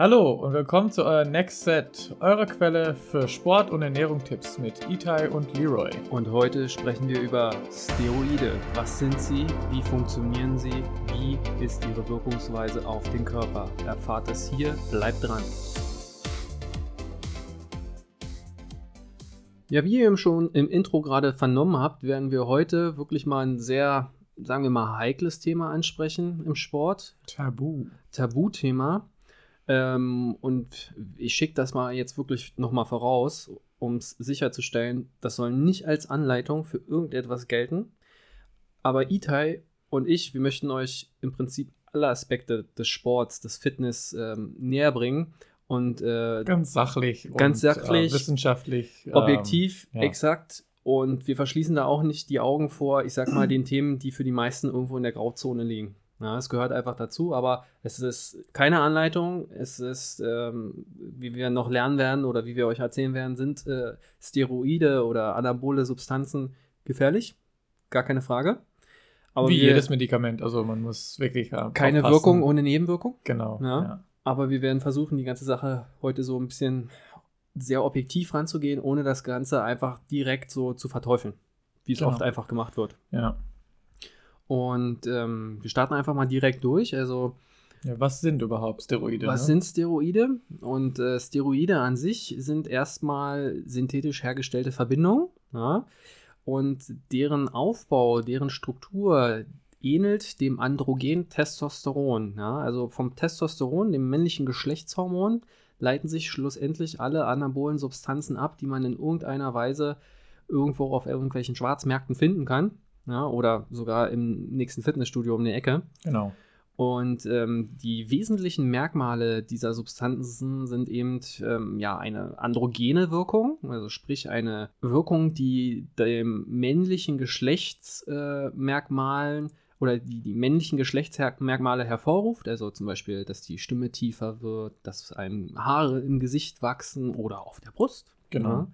Hallo und willkommen zu euer Next Set, eurer Quelle für Sport- und Ernährungstipps mit Itai und Leroy. Und heute sprechen wir über Steroide. Was sind sie? Wie funktionieren sie? Wie ist ihre Wirkungsweise auf den Körper? Erfahrt es hier, bleibt dran. Ja, wie ihr schon im Intro gerade vernommen habt, werden wir heute wirklich mal ein sehr, sagen wir mal, heikles Thema ansprechen im Sport. Tabu. Tabuthema. Ähm, und ich schicke das mal jetzt wirklich nochmal voraus, um es sicherzustellen, das soll nicht als Anleitung für irgendetwas gelten. Aber Itai und ich, wir möchten euch im Prinzip alle Aspekte des Sports, des Fitness ähm, näher bringen und äh, ganz sachlich, ganz und, sachlich, äh, wissenschaftlich, objektiv, ähm, ja. exakt. Und wir verschließen da auch nicht die Augen vor, ich sag mal, den Themen, die für die meisten irgendwo in der Grauzone liegen. Ja, es gehört einfach dazu, aber es ist keine Anleitung. Es ist, ähm, wie wir noch lernen werden oder wie wir euch erzählen werden, sind äh, Steroide oder anabole Substanzen gefährlich. Gar keine Frage. Aber wie jedes Medikament, also man muss wirklich. Äh, keine aufpassen. Wirkung ohne Nebenwirkung. Genau. Ja. ja. Aber wir werden versuchen, die ganze Sache heute so ein bisschen sehr objektiv ranzugehen, ohne das Ganze einfach direkt so zu verteufeln, wie es Genau. oft einfach gemacht wird. Ja. Und ähm, wir starten einfach mal direkt durch. Also, Ja, was sind überhaupt Steroide? was ne? sind Steroide? Und äh, Steroide an sich sind erstmal synthetisch hergestellte Verbindungen. Ja? Und deren Aufbau, deren Struktur ähnelt dem Androgen Testosteron. Ja? Also vom Testosteron, dem männlichen Geschlechtshormon, leiten sich schlussendlich alle anabolen Substanzen ab, die man in irgendeiner Weise irgendwo auf irgendwelchen Schwarzmärkten finden kann. Ja, oder sogar im nächsten Fitnessstudio um die Ecke. Genau. Und ähm, die wesentlichen Merkmale dieser Substanzen sind eben ähm, ja eine androgene Wirkung, also sprich eine Wirkung, die dem männlichen Geschlechtsmerkmalen äh, oder die, die männlichen Geschlechtsmerkmale hervorruft, also zum Beispiel, dass die Stimme tiefer wird, dass einem Haare im Gesicht wachsen oder auf der Brust. Genau. Ja.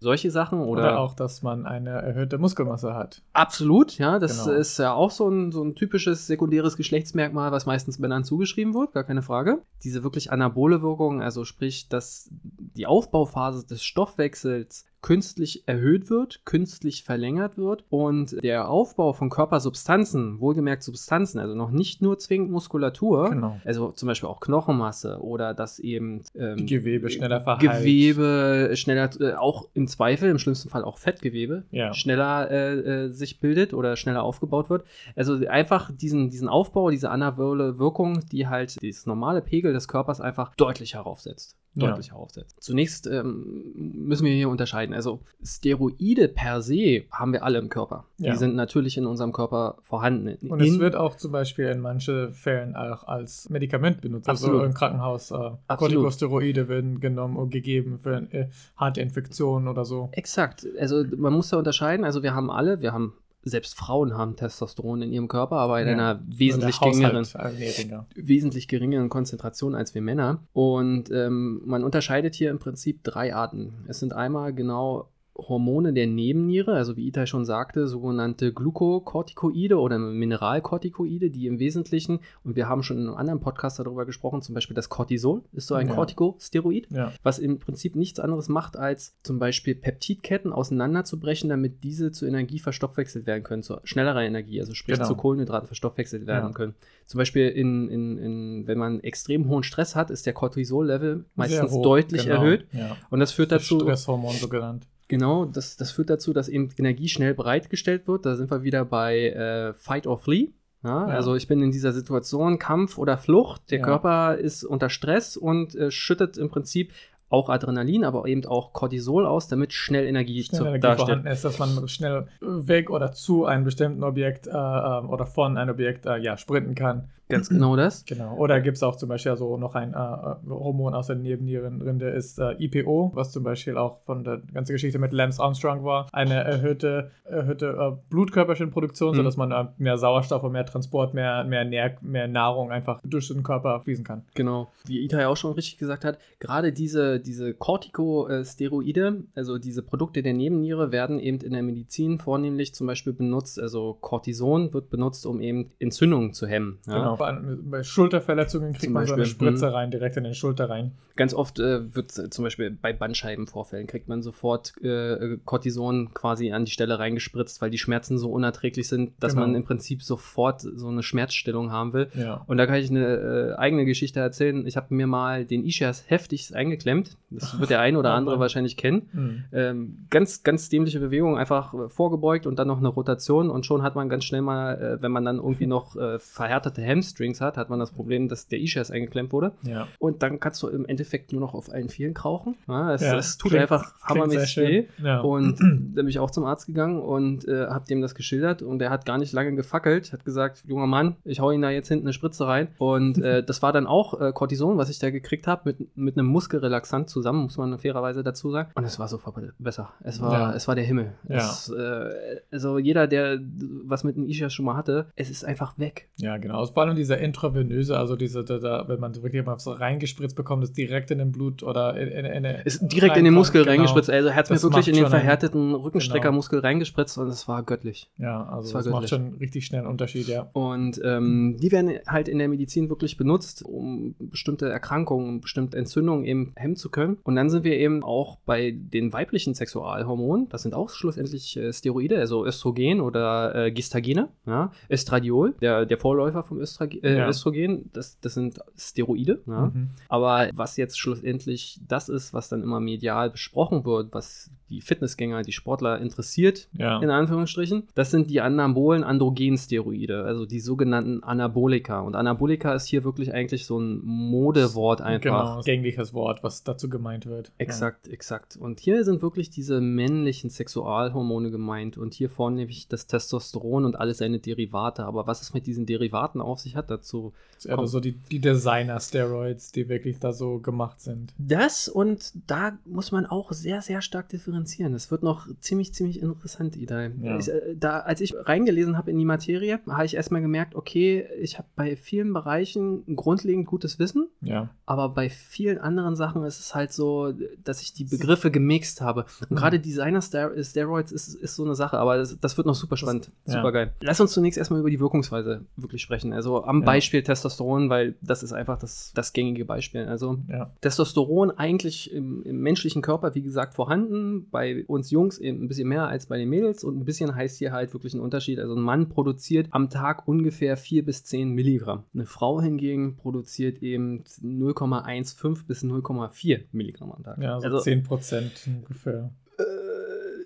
Solche Sachen oder, Oder, auch, dass man eine erhöhte Muskelmasse hat. Absolut, ja. Das Genau. ist ja auch so ein, so ein typisches sekundäres Geschlechtsmerkmal, was meistens Männern zugeschrieben wird, gar keine Frage. Diese wirklich anabole Wirkung, also sprich, dass die Aufbauphase des Stoffwechsels künstlich erhöht wird, künstlich verlängert wird und der Aufbau von Körpersubstanzen, wohlgemerkt Substanzen, also noch nicht nur zwingend Muskulatur, Genau. also zum Beispiel auch Knochenmasse oder dass eben ähm, Gewebe schneller verheilt. Gewebe schneller, äh, auch im Zweifel, im schlimmsten Fall auch Fettgewebe, Ja. schneller äh, äh, sich bildet oder schneller aufgebaut wird. Also einfach diesen, diesen Aufbau, diese anabole Wirkung, die halt das normale Pegel des Körpers einfach deutlich heraufsetzt. Ja. Deutlich heraufsetzt. Zunächst ähm, müssen wir hier unterscheiden. Also Steroide per se haben wir alle im Körper. Ja. Die sind natürlich in unserem Körper vorhanden. Und in, es wird auch zum Beispiel in manchen Fällen auch als Medikament benutzt. Absolut. Also im Krankenhaus. Äh. Corticosteroide werden genommen und gegeben für äh, harte Infektionen oder so. Exakt. Also man muss da unterscheiden. Also wir haben alle, wir haben selbst Frauen haben Testosteron in ihrem Körper, aber in Ja. einer wesentlich geringeren, Haushaltsernährung. wesentlich geringeren Konzentration als wir Männer. Und ähm, man unterscheidet hier im Prinzip drei Arten. Es sind einmal genau Hormone der Nebenniere, also wie Itai schon sagte, sogenannte Glukokortikoide oder Mineralkortikoide, die im Wesentlichen, und wir haben schon in einem anderen Podcast darüber gesprochen, zum Beispiel das Cortisol ist so ein Ja. Corticosteroid Ja. was im Prinzip nichts anderes macht, als zum Beispiel Peptidketten auseinanderzubrechen, damit diese zu Energie verstoffwechselt werden können, zu schnellerer Energie, also sprich Genau. zu Kohlenhydraten verstoffwechselt werden Ja. können. Zum Beispiel, in, in, in, wenn man extrem hohen Stress hat, ist der Cortisol-Level meistens hoch, deutlich genau. erhöht. Und das führt Das dazu, Stresshormon so genannt. Genau, das, das führt dazu, dass eben Energie schnell bereitgestellt wird. Da sind wir wieder bei äh, Fight or Flee. Ja, Ja. Also ich bin in dieser Situation, Kampf oder Flucht. Der Ja. Körper ist unter Stress und äh, schüttet im Prinzip auch Adrenalin, aber eben auch Cortisol aus, damit schnell Energie Schnell zu, Energie dasteht. vorhanden ist, dass man schnell weg oder zu einem bestimmten Objekt äh, äh, oder von einem Objekt äh, ja, sprinten kann. Ganz genau das. Genau. Oder gibt es auch zum Beispiel so noch ein äh, äh, Hormon aus der Nebennierenrinde, ist äh, IPO, was zum Beispiel auch von der ganzen Geschichte mit Lance Armstrong war. Eine erhöhte, erhöhte äh, Blutkörperchenproduktion, Mhm. sodass man äh, mehr Sauerstoff und mehr Transport, mehr, mehr, Nähr mehr Nahrung einfach durch den Körper fließen kann. Genau. Wie Itai auch schon richtig gesagt hat, gerade diese, diese Corticosteroide, also diese Produkte der Nebenniere, werden eben in der Medizin vornehmlich zum Beispiel benutzt. Also Cortison wird benutzt, um eben Entzündungen zu hemmen. Ja? Genau. Bei Schulterverletzungen kriegt man so eine Beispiel, Spritze rein, direkt in den Schulter rein. Ganz oft äh, wird äh, zum Beispiel bei Bandscheibenvorfällen kriegt man sofort äh, Cortison quasi an die Stelle reingespritzt, weil die Schmerzen so unerträglich sind, dass Genau. man im Prinzip sofort so eine Schmerzstillung haben will. Ja. Und da kann ich eine äh, eigene Geschichte erzählen. Ich habe mir mal den Ischias heftigst eingeklemmt. Das wird der ein oder andere wahrscheinlich kennen. Mhm. Ähm, ganz, ganz dämliche Bewegung, einfach äh, vorgebeugt und dann noch eine Rotation und schon hat man ganz schnell mal, äh, wenn man dann irgendwie noch äh, verhärtete Hamstrings hat, hat man das Problem, dass der Ischias eingeklemmt wurde. Ja. Und dann kannst du im Endeffekt nur noch auf allen Vieren krauchen. Ja, es, Ja, es tut klingt- einfach hammermäßig weh. Ja. Und dann bin ich auch zum Arzt gegangen und äh, habe dem das geschildert und er hat gar nicht lange gefackelt, hat gesagt, junger Mann, ich hau Ihnen da jetzt hinten eine Spritze rein. Und äh, das war dann auch äh, Cortison, was ich da gekriegt habe, mit, mit einem Muskelrelaxant zusammen, muss man fairerweise dazu sagen. Und es war sofort besser. Es war, es war der Himmel. Ja. Es, äh, also jeder, der was mit einem Ischias schon mal hatte, es ist einfach weg. Ja, genau. Vor allem dieser intravenöse, also diese, da, da, wenn man wirklich mal so reingespritzt bekommt, ist direkt in den Blut oder in, in, in Ist direkt in den Muskel genau. reingespritzt. Also er hat mir Das wirklich in den verhärteten Rückenstreckermuskel reingespritzt und es war göttlich. Ja, Das also war das macht schon richtig schnell einen Unterschied, ja. Und ähm, die werden halt in der Medizin wirklich benutzt, um bestimmte Erkrankungen, um bestimmte Entzündungen eben hemmen zu können. Und dann sind wir eben auch bei den weiblichen Sexualhormonen. Das sind auch schlussendlich äh, Steroide, also Östrogen oder äh, Gestagene. Ja? Estradiol, der, der Vorläufer vom Östrage äh, Ja. Östrogen, das, das sind Steroide. Ja? Mhm. Aber was jetzt schlussendlich das ist, was dann immer medial besprochen wird, was die Fitnessgänger, die Sportler interessiert, Ja. in Anführungsstrichen. Das sind die anabolen Androgensteroide, also die sogenannten Anabolika. Und Anabolika ist hier wirklich eigentlich so ein Modewort einfach. Genau, gängliches Wort, was dazu gemeint wird. Exakt, exakt. Und hier sind wirklich diese männlichen Sexualhormone gemeint und hier vornehmlich das Testosteron und alle seine Derivate. Aber was es mit diesen Derivaten auf sich hat, dazu Ja. Also so die, die Designer-Steroids, die wirklich da so gemacht sind. Das und da muss man auch sehr, sehr stark differenzieren. Das wird noch ziemlich, ziemlich interessant, Idai. Ja. Ich, äh, da, als ich reingelesen habe in die Materie, habe ich erstmal gemerkt, okay, ich habe bei vielen Bereichen grundlegend gutes Wissen, Ja. aber bei vielen anderen Sachen ist es halt so, dass ich die Begriffe gemixt habe. Und Mhm. gerade Designer-Steroids ist, ist so eine Sache, aber das, das wird noch super spannend, ja. super geil. Lass uns zunächst erstmal über die Wirkungsweise wirklich sprechen. Also am Ja. Beispiel Testosteron, weil das ist einfach das, das gängige Beispiel. Also Ja. Testosteron eigentlich im, im menschlichen Körper, wie gesagt, vorhanden. Bei uns Jungs eben ein bisschen mehr als bei den Mädels. Und ein bisschen heißt hier halt wirklich ein Unterschied. Also ein Mann produziert am Tag ungefähr 4 bis 10 Milligramm. Eine Frau hingegen produziert eben 0,15 bis 0,4 Milligramm am Tag. Ja, so also, 10 Prozent ungefähr.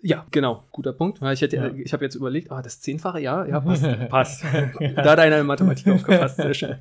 Äh, ja, genau, guter Punkt. Ich, hätte, Ja. ich habe jetzt überlegt, ah, das Zehnfache, ja, ja, passt. passt. da hat einer in Mathematik aufgepasst, sehr schön.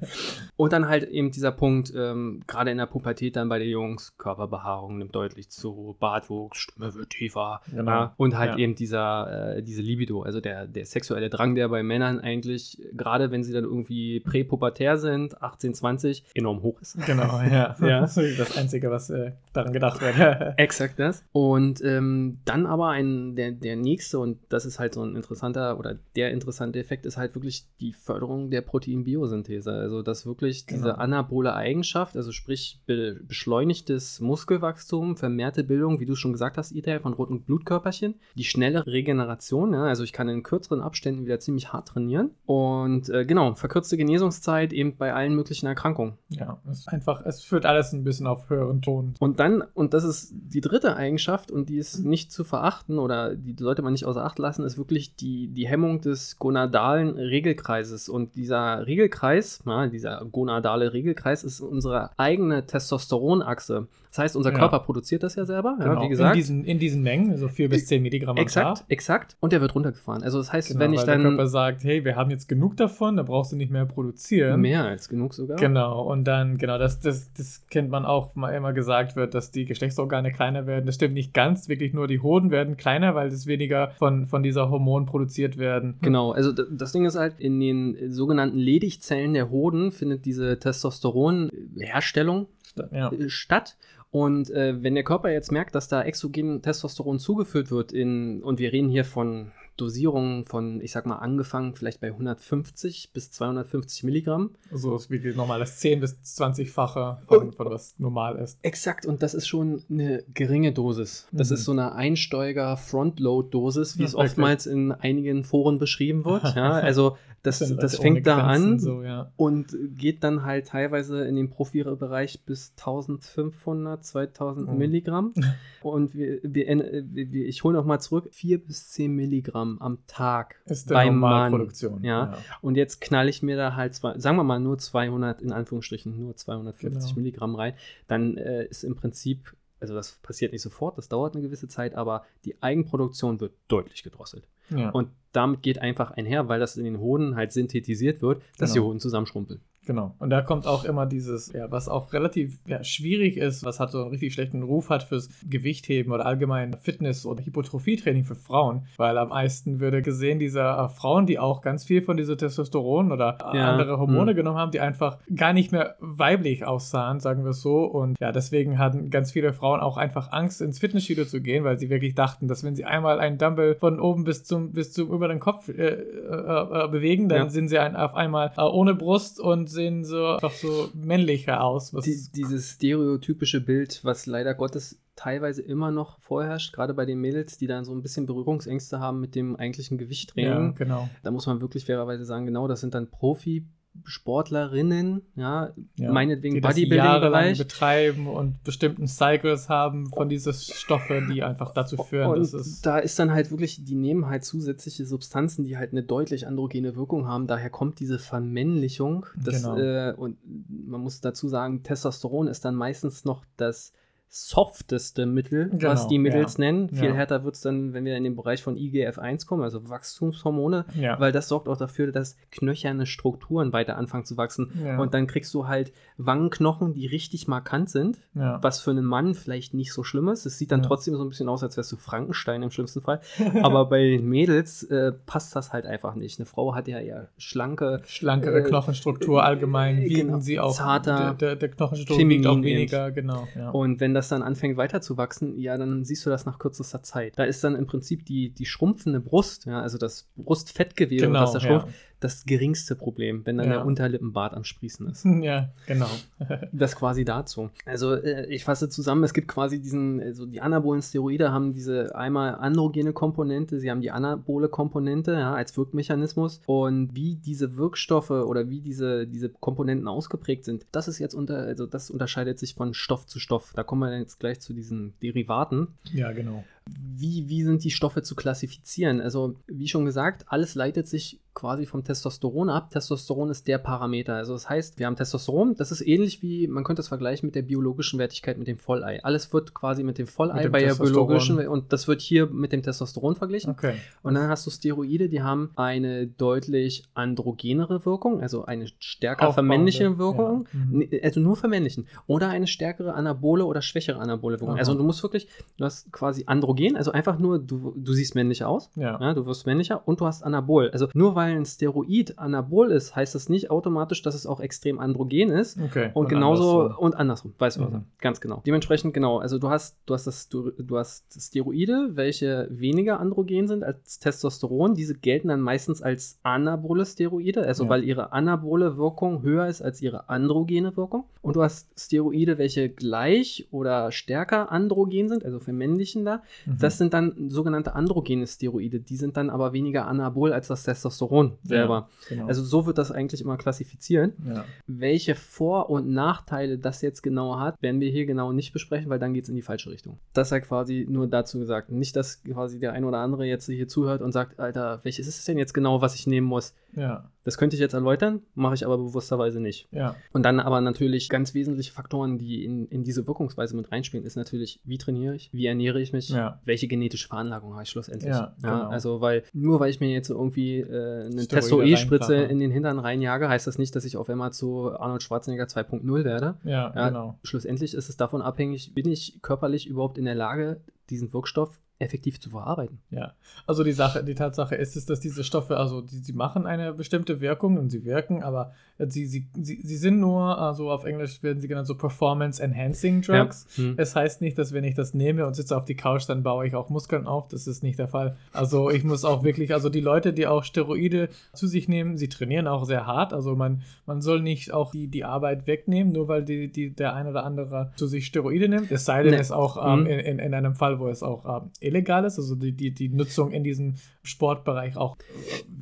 Und dann halt eben dieser Punkt, ähm, gerade in der Pubertät dann bei den Jungs, Körperbehaarung nimmt deutlich zu, Bartwuchs, Stimme wird tiefer. Genau. Ja, und halt Ja. eben dieser, äh, diese Libido, also der, der sexuelle Drang, der bei Männern eigentlich, gerade wenn sie dann irgendwie präpubertär sind, 18, 20, enorm hoch ist. Genau, ja. Ja. Das ist das Einzige, was äh, daran gedacht wird. Exakt das. Und ähm, dann aber ein, der, der nächste, und das ist halt so ein interessanter oder der interessante Effekt, ist halt wirklich die Förderung der Proteinbiosynthese. Also, dass wirklich Genau. diese anabole Eigenschaft, also sprich be beschleunigtes Muskelwachstum, vermehrte Bildung, wie du schon gesagt hast, Ita, von roten Blutkörperchen, die schnelle Regeneration, ja, also ich kann in kürzeren Abständen wieder ziemlich hart trainieren und äh, genau, verkürzte Genesungszeit eben bei allen möglichen Erkrankungen. ja, es ist einfach, es führt alles ein bisschen auf höheren Ton. Und dann, und das ist die dritte Eigenschaft, und die ist nicht zu verachten oder die sollte man nicht außer Acht lassen, ist wirklich die, die Hemmung des gonadalen Regelkreises. Und dieser Regelkreis, ja, dieser gonadale Regelkreis, ist unsere eigene Testosteronachse. Das heißt, unser Ja. Körper produziert das ja selber, Genau. ja, wie gesagt. In diesen, in diesen Mengen, so 4 bis 10 Milligramm am exakt, Tag. exakt. Und der wird runtergefahren. Also das heißt, Genau, wenn ich weil der dann Körper sagt, hey, wir haben jetzt genug davon, da brauchst du nicht mehr produzieren. mehr als genug sogar. Genau, und dann, genau, das, das, das kennt man auch, mal immer gesagt wird, dass die Geschlechtsorgane kleiner werden. Das stimmt nicht ganz, wirklich nur die Hoden werden kleiner, weil das weniger von, von dieser Hormon produziert werden. Genau, also das Ding ist halt, in den sogenannten Ledigzellen der Hoden findet diese Testosteronherstellung Ja. äh, statt. Und äh, wenn der Körper jetzt merkt, dass da exogen Testosteron zugeführt wird, in, und wir reden hier von Dosierungen von, ich sag mal, angefangen vielleicht bei 150 bis 250 Milligramm. So ist wie nochmal das 10 bis 20-fache von, von, was normal ist. Exakt, und das ist schon eine geringe Dosis. Das mhm. ist so eine Einsteiger-Frontload-Dosis, wie ja, es oftmals in einigen Foren beschrieben wird. Ja, also das, das, das fängt da an so, ja. und geht dann halt teilweise in den Profi-Bereich bis 1500, 2000 oh. Milligramm. Und wir, wir, wir, ich hole nochmal zurück, 4 bis 10 Milligramm am Tag ist der beim Mann. Ja? ja? Und jetzt knall ich mir da halt, zwei, sagen wir mal nur 200, in Anführungsstrichen, nur 250 genau. Milligramm rein. Dann äh, ist im Prinzip also das passiert nicht sofort, das dauert eine gewisse Zeit, aber die Eigenproduktion wird deutlich gedrosselt. Ja. Und damit geht einfach einher, weil das in den Hoden halt synthetisiert wird, dass genau. die Hoden zusammenschrumpeln. Genau. Und da kommt auch immer dieses, ja, was auch relativ ja, schwierig ist, was hat so einen richtig schlechten Ruf hat fürs Gewichtheben oder allgemein Fitness- oder Hypotrophietraining für Frauen. Weil am meisten würde gesehen, diese äh, Frauen, die auch ganz viel von dieser Testosteron oder ja. andere Hormone mhm. genommen haben, die einfach gar nicht mehr weiblich aussahen, sagen wir es so. Und ja, deswegen hatten ganz viele Frauen auch einfach Angst, ins Fitnessstudio zu gehen, weil sie wirklich dachten, dass wenn sie einmal einen Dumbbell von oben bis zum, bis zum über den Kopf äh, äh, äh bewegen, dann ja. sind sie ein, auf einmal äh, ohne Brust und sehen so einfach so männlicher aus. Die, dieses stereotypische Bild, was leider Gottes teilweise immer noch vorherrscht, gerade bei den Mädels, die dann so ein bisschen Berührungsängste haben mit dem eigentlichen Gewichttraining. Ja, genau. Da muss man wirklich fairerweise sagen, genau, das sind dann Profi- Sportlerinnen, ja, ja meinetwegen Bodybuilding-Bereich betreiben und bestimmten Cycles haben von diesen Stoffe, die einfach dazu führen, und dass es da ist dann halt wirklich, die nehmen halt zusätzliche Substanzen, die halt eine deutlich androgene Wirkung haben. Daher kommt diese Vermännlichung. Das, genau. äh, und man muss dazu sagen, Testosteron ist dann meistens noch das softeste Mittel, genau, was die Mittels ja. nennen. Viel ja. härter wird es dann, wenn wir in den Bereich von IGF-1 kommen, also Wachstumshormone, ja. weil das sorgt auch dafür, dass knöcherne Strukturen weiter anfangen zu wachsen. Und dann kriegst du halt Wangenknochen, die richtig markant sind, was für einen Mann vielleicht nicht so schlimm ist. Es sieht dann trotzdem so ein bisschen aus, als wärst du Frankenstein im schlimmsten Fall. Aber bei Mädels äh, passt das halt einfach nicht. Eine Frau hat ja eher schlanke. Schlankere äh, Knochenstruktur allgemein, äh, wiegen genau, sie auch. Zarter. Der, der, der Knochenstruktur wiegt auch weniger, genau. Und wenn das das dann anfängt weiterzuwachsen, ja, dann siehst du das nach kürzester Zeit. Da ist dann im Prinzip die, die schrumpfende Brust, ja, also das Brustfettgewebe, genau, was da schrumpft, ja das geringste Problem, wenn dann ja. der Unterlippenbart am Sprießen ist. Ja, genau. das quasi dazu. Also äh, ich fasse zusammen, es gibt quasi diesen, also die anabolen Steroide haben diese einmal androgene Komponente, sie haben die anabole Komponente ja, als Wirkmechanismus und wie diese Wirkstoffe oder wie diese, diese Komponenten ausgeprägt sind, das ist jetzt unter, also das unterscheidet sich von Stoff zu Stoff. Da kommen wir jetzt gleich zu diesen Derivaten. Ja, genau. Wie, wie sind die Stoffe zu klassifizieren? Also, wie schon gesagt, alles leitet sich quasi vom Testosteron ab. Testosteron ist der Parameter. Also das heißt, wir haben Testosteron, das ist ähnlich wie, man könnte es vergleichen mit der biologischen Wertigkeit mit dem Vollei. Alles wird quasi mit dem Vollei mit bei der biologischen und das wird hier mit dem Testosteron verglichen. Okay. Und dann hast du Steroide, die haben eine deutlich androgenere Wirkung, also eine stärker vermännliche Wirkung, ja. mhm. also nur vermännlichen. Oder eine stärkere anabole oder schwächere anabole Wirkung. Aha. Also du musst wirklich, du hast quasi androgen, also einfach nur, du, du siehst männlich aus, ja. ja. du wirst männlicher und du hast anabol. Also nur weil weil ein Steroid anabol ist, heißt das nicht automatisch, dass es auch extrem androgen ist. Okay. Und, und genauso andersrum. und andersrum, weißt du mhm. Ganz genau. Dementsprechend, genau, also du hast, du hast das, du, du hast Steroide, welche weniger androgen sind als Testosteron. Diese gelten dann meistens als anabole Steroide, also ja. weil ihre anabole Wirkung höher ist als ihre androgene Wirkung. Und du hast Steroide, welche gleich oder stärker androgen sind, also vermännlichender. Mhm. Das sind dann sogenannte androgene Steroide. Die sind dann aber weniger anabol als das Testosteron. Testosteron selber. Ja, genau. Also so wird das eigentlich immer klassifizieren. Ja. Welche Vor- und Nachteile das jetzt genau hat, werden wir hier genau nicht besprechen, weil dann geht es in die falsche Richtung. Das sei quasi nur dazu gesagt. Nicht, dass quasi der ein oder andere jetzt hier zuhört und sagt, Alter, welches ist es denn jetzt genau, was ich nehmen muss? Ja. Das könnte ich jetzt erläutern, mache ich aber bewussterweise nicht. Ja. Und dann aber natürlich ganz wesentliche Faktoren, die in, in diese Wirkungsweise mit reinspielen, ist natürlich, wie trainiere ich, wie ernähre ich mich, ja. welche genetische Veranlagung habe ich schlussendlich. Ja, genau. Also, weil nur weil ich mir jetzt irgendwie äh, eine Testo-E-Spritze in den Hintern reinjage, heißt das nicht, dass ich auf einmal zu Arnold Schwarzenegger 2.0 werde. Ja, genau. Schlussendlich ist es davon abhängig, bin ich körperlich überhaupt in der Lage, diesen Wirkstoff effektiv zu verarbeiten. Ja, also die Sache, die Tatsache ist es, dass diese Stoffe, also die, sie machen eine bestimmte Wirkung und sie wirken, aber sie, sie, sie, sie sind nur, also auf Englisch werden sie genannt so Performance Enhancing Drugs. Ja. Hm. Es heißt nicht, dass wenn ich das nehme und sitze auf die Couch, dann baue ich auch Muskeln auf. Das ist nicht der Fall. Also ich muss auch wirklich, also die Leute, die auch Steroide zu sich nehmen, sie trainieren auch sehr hart. Also man, man soll nicht auch die, die Arbeit wegnehmen, nur weil die, die, der ein oder andere zu sich Steroide nimmt. Es sei denn, Nee. es auch ähm, Mhm. in, in, in einem Fall, wo es auch ähm, illegal ist, also die, die, die Nutzung in diesem Sportbereich auch äh,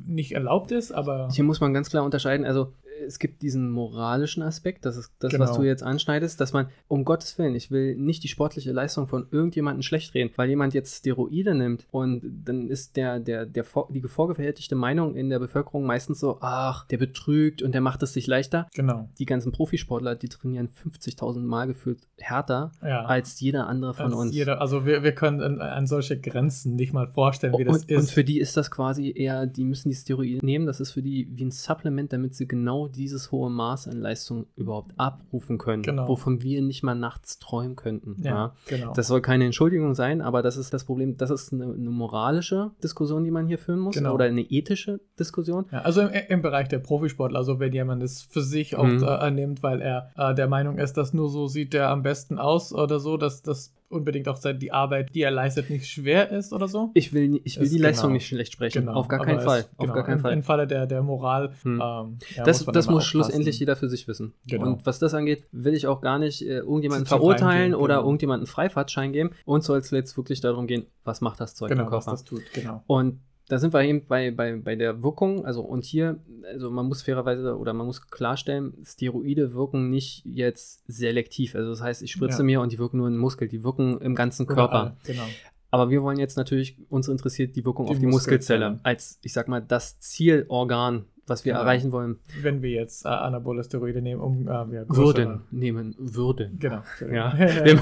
nicht erlaubt ist, aber Hier muss man ganz klar unterscheiden. Also es gibt diesen moralischen Aspekt, das ist das, was Genau. du jetzt anschneidest, dass man, um Gottes Willen, ich will nicht die sportliche Leistung von irgendjemandem schlecht reden, weil jemand jetzt Steroide nimmt und dann ist der, der, der, die vorgefertigte Meinung in der Bevölkerung meistens so, ach, der betrügt und der macht es sich leichter. genau. Die ganzen Profisportler, die trainieren 50.000 Mal gefühlt härter Ja. als jeder andere von Als uns. Jeder, also wir, wir können an, an solche Grenzen nicht mal vorstellen, wie das und, ist. und für die ist das quasi eher, die müssen die Steroide nehmen, das ist für die wie ein Supplement, damit sie genau dieses hohe Maß an Leistung überhaupt abrufen können, Genau. wovon wir nicht mal nachts träumen könnten. Ja. ja, genau. Das soll keine Entschuldigung sein, aber das ist das Problem, das ist eine, eine moralische Diskussion, die man hier führen muss Genau. oder eine ethische Diskussion. Ja, also im, im Bereich der Profisportler, also wenn jemand es für sich auch Mhm. äh, annimmt, weil er äh, der Meinung ist, dass nur so sieht der am besten aus oder so, dass das unbedingt auch sein- die Arbeit, die er leistet, nicht schwer ist oder so. Ich will, nie- ich will Ist die Leistung genau. nicht schlecht sprechen, auf gar keinen Fall, auf genau, gar keinen Fall. Im Falle der, der Moral. Hm. Ähm, ja, das man das muss schlussendlich jeder für sich wissen. Genau. Und was das angeht, will ich auch gar nicht äh, irgendjemanden verurteilen oder genau. irgendjemanden Freifahrtschein geben. Uns soll es jetzt wirklich darum gehen, was macht das Zeug im Genau, was das tut, genau. Und da sind wir eben bei, bei, bei der Wirkung, also und hier, also man muss fairerweise oder man muss klarstellen, Steroide wirken nicht jetzt selektiv. Also das heißt, ich spritze Ja. mir und die wirken nur in den Muskel, die wirken im ganzen Körper. Überall, Genau. Aber wir wollen jetzt natürlich, uns interessiert die Wirkung Die auf die Muskelzelle. Muskelzelle als, ich sag mal, das Zielorgan, was wir Genau. erreichen wollen, Wenn wir jetzt äh, anabole Steroide nehmen, um äh, ja, würden, nehmen würden. Genau. Ja.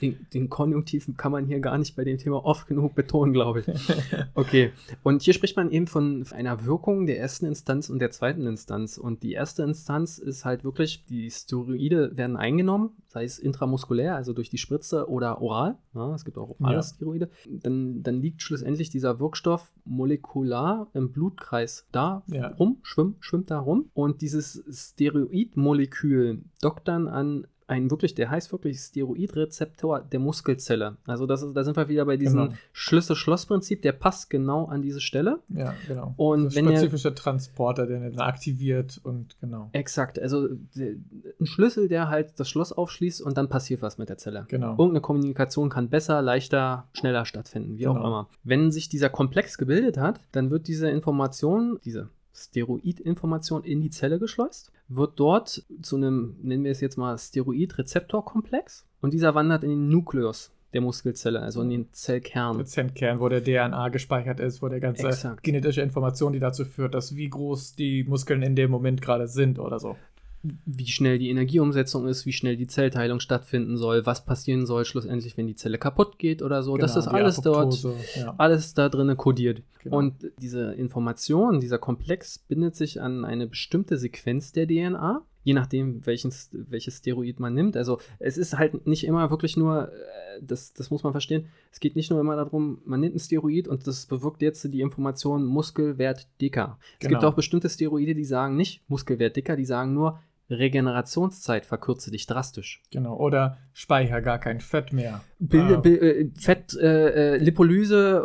Den, den Konjunktiv kann man hier gar nicht bei dem Thema oft genug betonen, glaube ich. Okay, und hier spricht man eben von einer Wirkung der ersten Instanz und der zweiten Instanz. Und die erste Instanz ist halt wirklich, die Steroide werden eingenommen, sei es intramuskulär, also durch die Spritze oder oral. Ja, es gibt auch orale Ja. Steroide. Dann, dann liegt schlussendlich dieser Wirkstoff molekular im Blutkreis da Ja. Rum, schwimm, schwimmt da rum. Und dieses Steroidmolekül dockt dann an ein wirklich, der heißt wirklich Steroidrezeptor der Muskelzelle. Also das ist, da sind wir wieder bei diesem Genau. Schlüssel-Schloss-Prinzip, der passt genau an diese Stelle. Ja, genau. Und Das wenn ihr- spezifische Transporter, der dann aktiviert und genau. Exakt, also der- ein Schlüssel, der halt das Schloss aufschließt und dann passiert was mit der Zelle. Genau. Irgendeine Kommunikation kann besser, leichter, schneller stattfinden, wie auch Genau. immer. Wenn sich dieser Komplex gebildet hat, dann wird diese Information, diese Steroidinformation in die Zelle geschleust, wird dort zu einem, nennen wir es jetzt mal Steroidrezeptorkomplex und dieser wandert in den Nukleus der Muskelzelle, also in den Zellkern. Prozentkern, wo der DNA gespeichert ist, wo der ganze Exakt. genetische Information, die dazu führt, dass wie groß die Muskeln in dem Moment gerade sind oder so. Wie schnell die Energieumsetzung ist, wie schnell die Zellteilung stattfinden soll, was passieren soll schlussendlich, wenn die Zelle kaputt geht oder so. das Genau, ist die alles dort, Apoptose, Ja. alles da drin kodiert. Genau. Und diese Information, dieser Komplex bindet sich an eine bestimmte Sequenz der DNA, je nachdem, welches, welches Steroid man nimmt. Also es ist halt nicht immer wirklich nur, äh, das, das muss man verstehen, es geht nicht nur immer darum, man nimmt ein Steroid und das bewirkt jetzt die Information Muskelwert dicker. Es gibt Genau. auch bestimmte Steroide, die sagen nicht Muskelwert dicker, die sagen nur Regenerationszeit verkürze dich drastisch. Genau. Oder speicher gar kein Fett mehr. Bil Ah. Bil äh, Fett, äh, äh, Lipolyse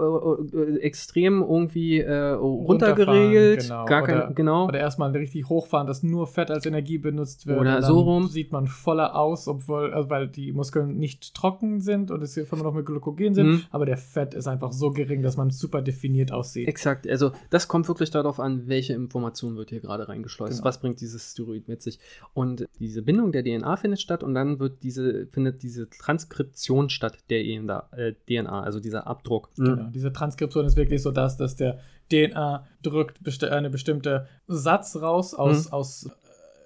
äh, äh, extrem irgendwie äh, runtergeregelt. genau. Gar Oder- kein, genau. Oder erstmal richtig hochfahren, dass nur Fett als Energie benutzt wird. Oder so rum. Sieht man voller aus, obwohl, also weil die Muskeln nicht trocken sind und es hier immer noch mit Glykogen sind, Mhm. aber der Fett ist einfach so gering, dass man super definiert aussieht. Exakt, also das kommt wirklich darauf an, welche Information wird hier gerade reingeschleust. Genau. Was bringt dieses Steroid mit sich? Und diese Bindung der DNA findet statt und dann wird diese, findet diese Transkription statt der EMDA, äh, DNA, also dieser Abdruck. Genau. Diese Transkription ist wirklich so das, dass der DNA drückt besti eine bestimmte Satz raus aus, Mhm. aus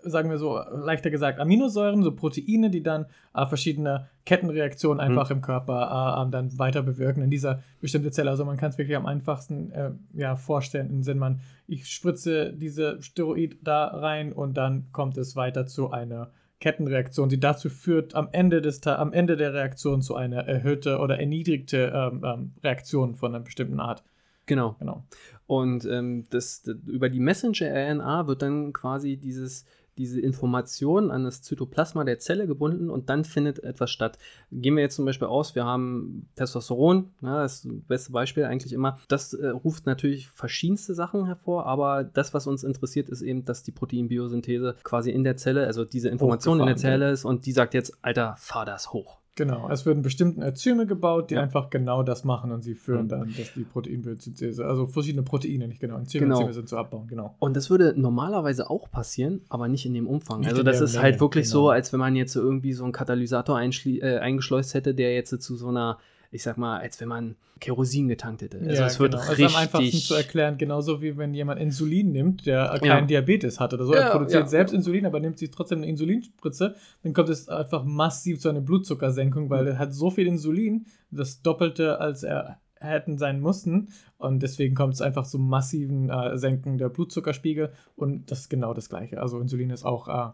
äh, sagen wir so, leichter gesagt, Aminosäuren, so Proteine, die dann äh, verschiedene Kettenreaktionen einfach im Körper äh, dann weiter bewirken in dieser bestimmte Zelle. Also man kann es wirklich am einfachsten äh, ja, vorstellen, im Sinn man, ich spritze diese Steroid da rein und dann kommt es weiter zu einer Kettenreaktion, die dazu führt, am Ende, des, am Ende der Reaktion zu einer erhöhte oder erniedrigte ähm, ähm, Reaktion von einer bestimmten Art. Genau. genau. Und ähm, das, das, über die Messenger-RNA wird dann quasi dieses, diese Information an das Zytoplasma der Zelle gebunden und dann findet etwas statt. Gehen wir jetzt zum Beispiel aus, wir haben Testosteron, ja, das ist das beste Beispiel eigentlich immer. Das äh, ruft natürlich verschiedenste Sachen hervor, aber das, was uns interessiert, ist eben, dass die Proteinbiosynthese quasi in der Zelle, also diese Information in der Zelle ist und die sagt jetzt, Alter, fahr das hoch. Genau, es werden bestimmte Enzyme gebaut, die ja. einfach genau das machen und sie führen mhm. dann dass die Proteinbiosynthese, also verschiedene Proteine, nicht genau, Enzyme, genau. Enzyme sind zu abbauen, genau. Und das würde normalerweise auch passieren, aber nicht in dem Umfang. Nicht also das ist halt wirklich genau. so, als wenn man jetzt irgendwie so einen Katalysator äh, eingeschleust hätte, der jetzt zu so einer ich sag mal, als wenn man Kerosin getankt hätte. Also ja, es wird genau. richtig. Also am einfachsten zu erklären, genauso wie wenn jemand Insulin nimmt, der keinen ja. Diabetes hat oder so. Er produziert selbst Insulin, aber nimmt sich trotzdem eine Insulinspritze, dann kommt es einfach massiv zu einer Blutzuckersenkung, weil er hat so viel Insulin, das Doppelte, als er hätten sein mussten. Und deswegen kommt es einfach zu massiven äh, Senken der Blutzuckerspiegel. Und das ist genau das Gleiche. Also Insulin ist auch äh,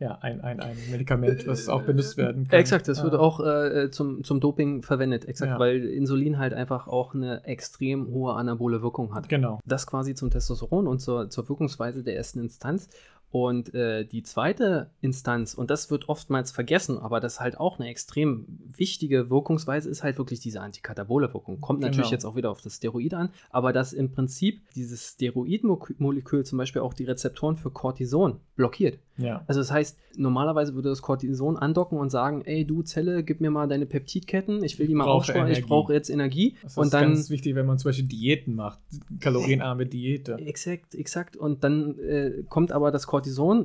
ja, ein, ein, ein Medikament, was auch benutzt werden kann. Exakt, das wird auch äh, zum, zum Doping verwendet, exakt, ja. weil Insulin halt einfach auch eine extrem hohe anabole Wirkung hat. Genau. Das quasi zum Testosteron und zur, zur Wirkungsweise der ersten Instanz. Und äh, die zweite Instanz, und das wird oftmals vergessen, aber das ist halt auch eine extrem wichtige Wirkungsweise, ist halt wirklich diese antikatabole Wirkung. Kommt natürlich genau. jetzt auch wieder auf das Steroid an, aber dass im Prinzip dieses Steroidmolekül zum Beispiel auch die Rezeptoren für Cortison blockiert. Ja. Also das heißt, normalerweise würde das Cortison andocken und sagen, ey du Zelle, gib mir mal deine Peptidketten, ich will die mal aufsteuern, ich brauche jetzt Energie. Das und ist dann, ganz wichtig, wenn man zum Beispiel Diäten macht, kalorienarme Diäte. Exakt, exakt. Und dann äh, kommt aber das Cortison,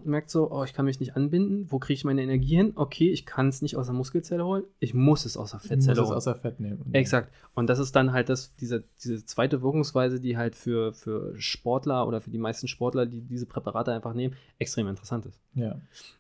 merkt so, oh, ich kann mich nicht anbinden, wo kriege ich meine Energie hin? Okay, ich kann es nicht aus der Muskelzelle holen, ich muss es aus der Fettzelle holen. Ich muss es aus der Fett nehmen. Exakt. Und das ist dann halt das, diese, diese zweite Wirkungsweise, die halt für, für Sportler oder für die meisten Sportler, die diese Präparate einfach nehmen, extrem interessant ist. Ja.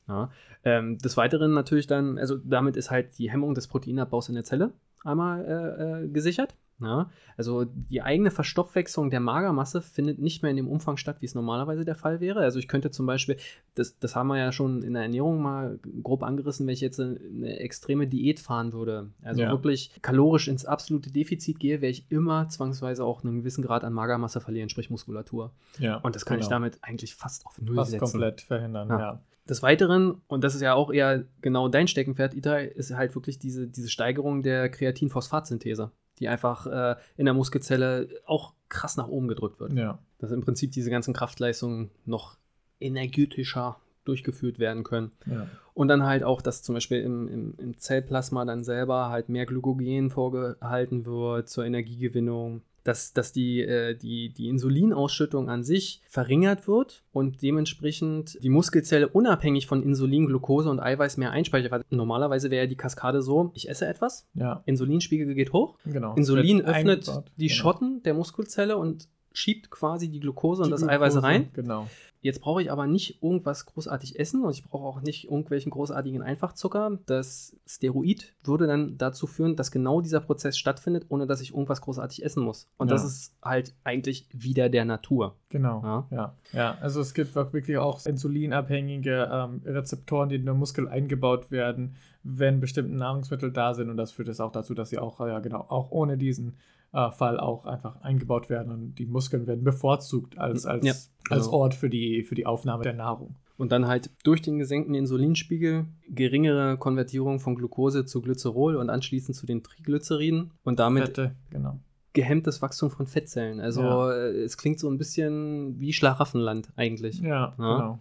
ja. Ähm, des Weiteren natürlich dann, also damit ist halt die Hemmung des Proteinabbaus in der Zelle einmal äh, äh, gesichert. Ja, also die eigene Verstoffwechslung der Magermasse findet nicht mehr in dem Umfang statt, wie es normalerweise der Fall wäre. Also ich könnte zum Beispiel, das, das haben wir ja schon in der Ernährung mal grob angerissen, wenn ich jetzt eine extreme Diät fahren würde, also ja. wirklich kalorisch ins absolute Defizit gehe, wäre ich immer zwangsweise auch einen gewissen Grad an Magermasse verlieren, sprich Muskulatur. Ja, und das kann genau. ich damit eigentlich fast auf Null fast setzen. komplett verhindern, ja. ja. Des Weiteren, und das ist ja auch eher genau dein Steckenpferd, Itai, ist halt wirklich diese, diese Steigerung der Kreatinphosphatsynthese die einfach äh, in der Muskelzelle auch krass nach oben gedrückt wird. Ja. Dass im Prinzip diese ganzen Kraftleistungen noch energetischer durchgeführt werden können. Ja. Und dann halt auch, dass zum Beispiel im, im, im Zellplasma dann selber halt mehr Glykogen vorgehalten wird zur Energiegewinnung dass, dass die, äh, die, die Insulinausschüttung an sich verringert wird und dementsprechend die Muskelzelle unabhängig von Insulin, Glucose und Eiweiß mehr einspeichert. Weil normalerweise wäre ja die Kaskade so, ich esse etwas, ja. Insulinspiegel geht hoch, genau. Insulin öffnet die genau. Schotten der Muskelzelle und schiebt quasi die Glucose die und das Glucose, Eiweiß rein. Genau. Jetzt brauche ich aber nicht irgendwas großartig essen und ich brauche auch nicht irgendwelchen großartigen Einfachzucker. Das Steroid würde dann dazu führen, dass genau dieser Prozess stattfindet, ohne dass ich irgendwas großartig essen muss. Und ja. das ist halt eigentlich wieder der Natur. Genau. Ja, ja. ja. also es gibt wirklich auch insulinabhängige ähm, Rezeptoren, die in den Muskel eingebaut werden, wenn bestimmte Nahrungsmittel da sind. Und das führt es auch dazu, dass sie auch, ja genau, auch ohne diesen äh, Fall auch einfach eingebaut werden und die Muskeln werden bevorzugt als, als, ja, genau. als Ort für die, für die Aufnahme der Nahrung. Und dann halt durch den gesenkten Insulinspiegel geringere Konvertierung von Glucose zu Glycerol und anschließend zu den Triglyceriden und damit Fette, genau. gehemmtes Wachstum von Fettzellen. Also ja. Äh, es klingt so ein bisschen wie Schlaraffenland eigentlich. Ja, ja, genau.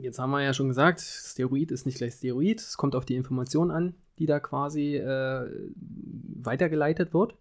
Jetzt haben wir ja schon gesagt, Steroid ist nicht gleich Steroid. Es kommt auf die Information an, die da quasi äh, weitergeleitet wird.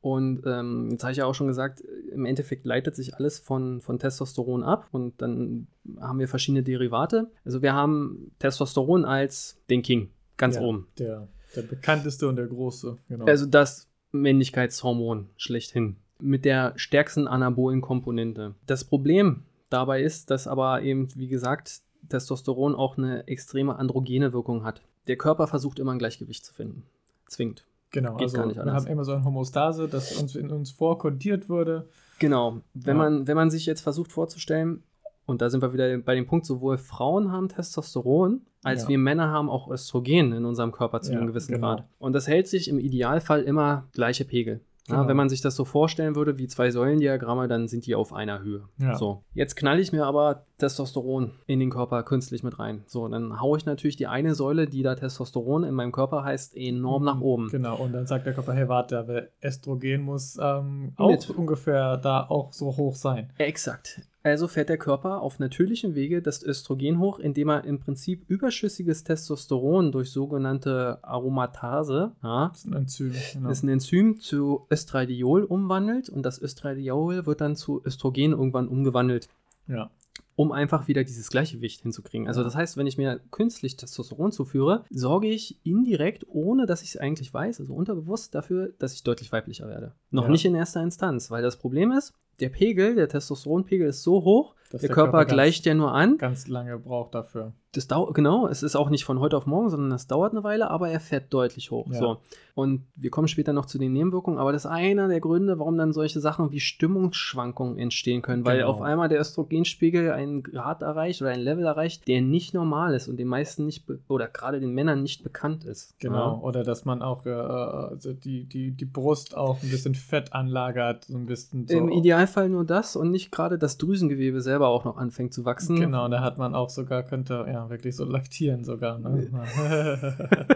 Und ähm, jetzt habe ich ja auch schon gesagt, im Endeffekt leitet sich alles von, von Testosteron ab und dann haben wir verschiedene Derivate. Also wir haben Testosteron als den King, ganz ja, oben. Der, der bekannteste und der große, genau. Also das Männlichkeitshormon schlechthin. Mit der stärksten anabolen Komponente. Das Problem dabei ist, dass aber eben, wie gesagt, Testosteron auch eine extreme androgene Wirkung hat. Der Körper versucht immer ein Gleichgewicht zu finden. Zwingt. Genau, Geht also wir haben immer so eine Homostase, das uns in uns vorkodiert wurde. Genau, wenn, ja. man, wenn man sich jetzt versucht vorzustellen, und da sind wir wieder bei dem Punkt, sowohl Frauen haben Testosteron, als Ja. wir Männer haben auch Östrogen in unserem Körper zu Ja, einem gewissen genau. Grad. Und das hält sich im Idealfall immer gleiche Pegel. Ja, Genau. wenn man sich das so vorstellen würde wie zwei Säulendiagramme, dann sind die auf einer Höhe. Ja. So, jetzt knall ich mir aber Testosteron in den Körper künstlich mit rein. So, dann haue ich natürlich die eine Säule, die da Testosteron in meinem Körper heißt, enorm nach oben. Genau, und dann sagt der Körper, hey, warte, aber Östrogen muss ähm, auch Mit. ungefähr da auch so hoch sein. Exakt. Also fährt der Körper auf natürlichem Wege das Östrogen hoch, indem er im Prinzip überschüssiges Testosteron durch sogenannte Aromatase, ja, Das ist ein Enzym. Genau. ist ein Enzym, zu Östradiol umwandelt und das Östradiol wird dann zu Östrogen irgendwann umgewandelt, ja. um einfach wieder dieses Gleichgewicht hinzukriegen. Also das heißt, wenn ich mir künstlich Testosteron zuführe, sorge ich indirekt, ohne dass ich es eigentlich weiß, also unterbewusst dafür, dass ich deutlich weiblicher werde. Noch Ja. nicht in erster Instanz, weil das Problem ist, der Pegel, der Testosteronpegel ist so hoch, Dass der, der Körper, Körper gleicht ja nur an. Ganz lange braucht dafür. Das dauert, genau, es ist auch nicht von heute auf morgen, sondern es dauert eine Weile, aber er fährt deutlich hoch. Ja. So. Und wir kommen später noch zu den Nebenwirkungen, aber das ist einer der Gründe, warum dann solche Sachen wie Stimmungsschwankungen entstehen können, weil Genau. auf einmal der Östrogenspiegel einen Grad erreicht oder ein Level erreicht, der nicht normal ist und den meisten nicht oder gerade den Männern nicht bekannt ist. Genau. Oder dass man auch äh, also die, die, die Brust auch ein bisschen Fett anlagert, so ein bisschen so. Im Idealfall nur das und nicht gerade das Drüsengewebe selber auch noch anfängt zu wachsen. Genau, da hat man auch sogar, könnte ja wirklich so laktieren sogar. Ne?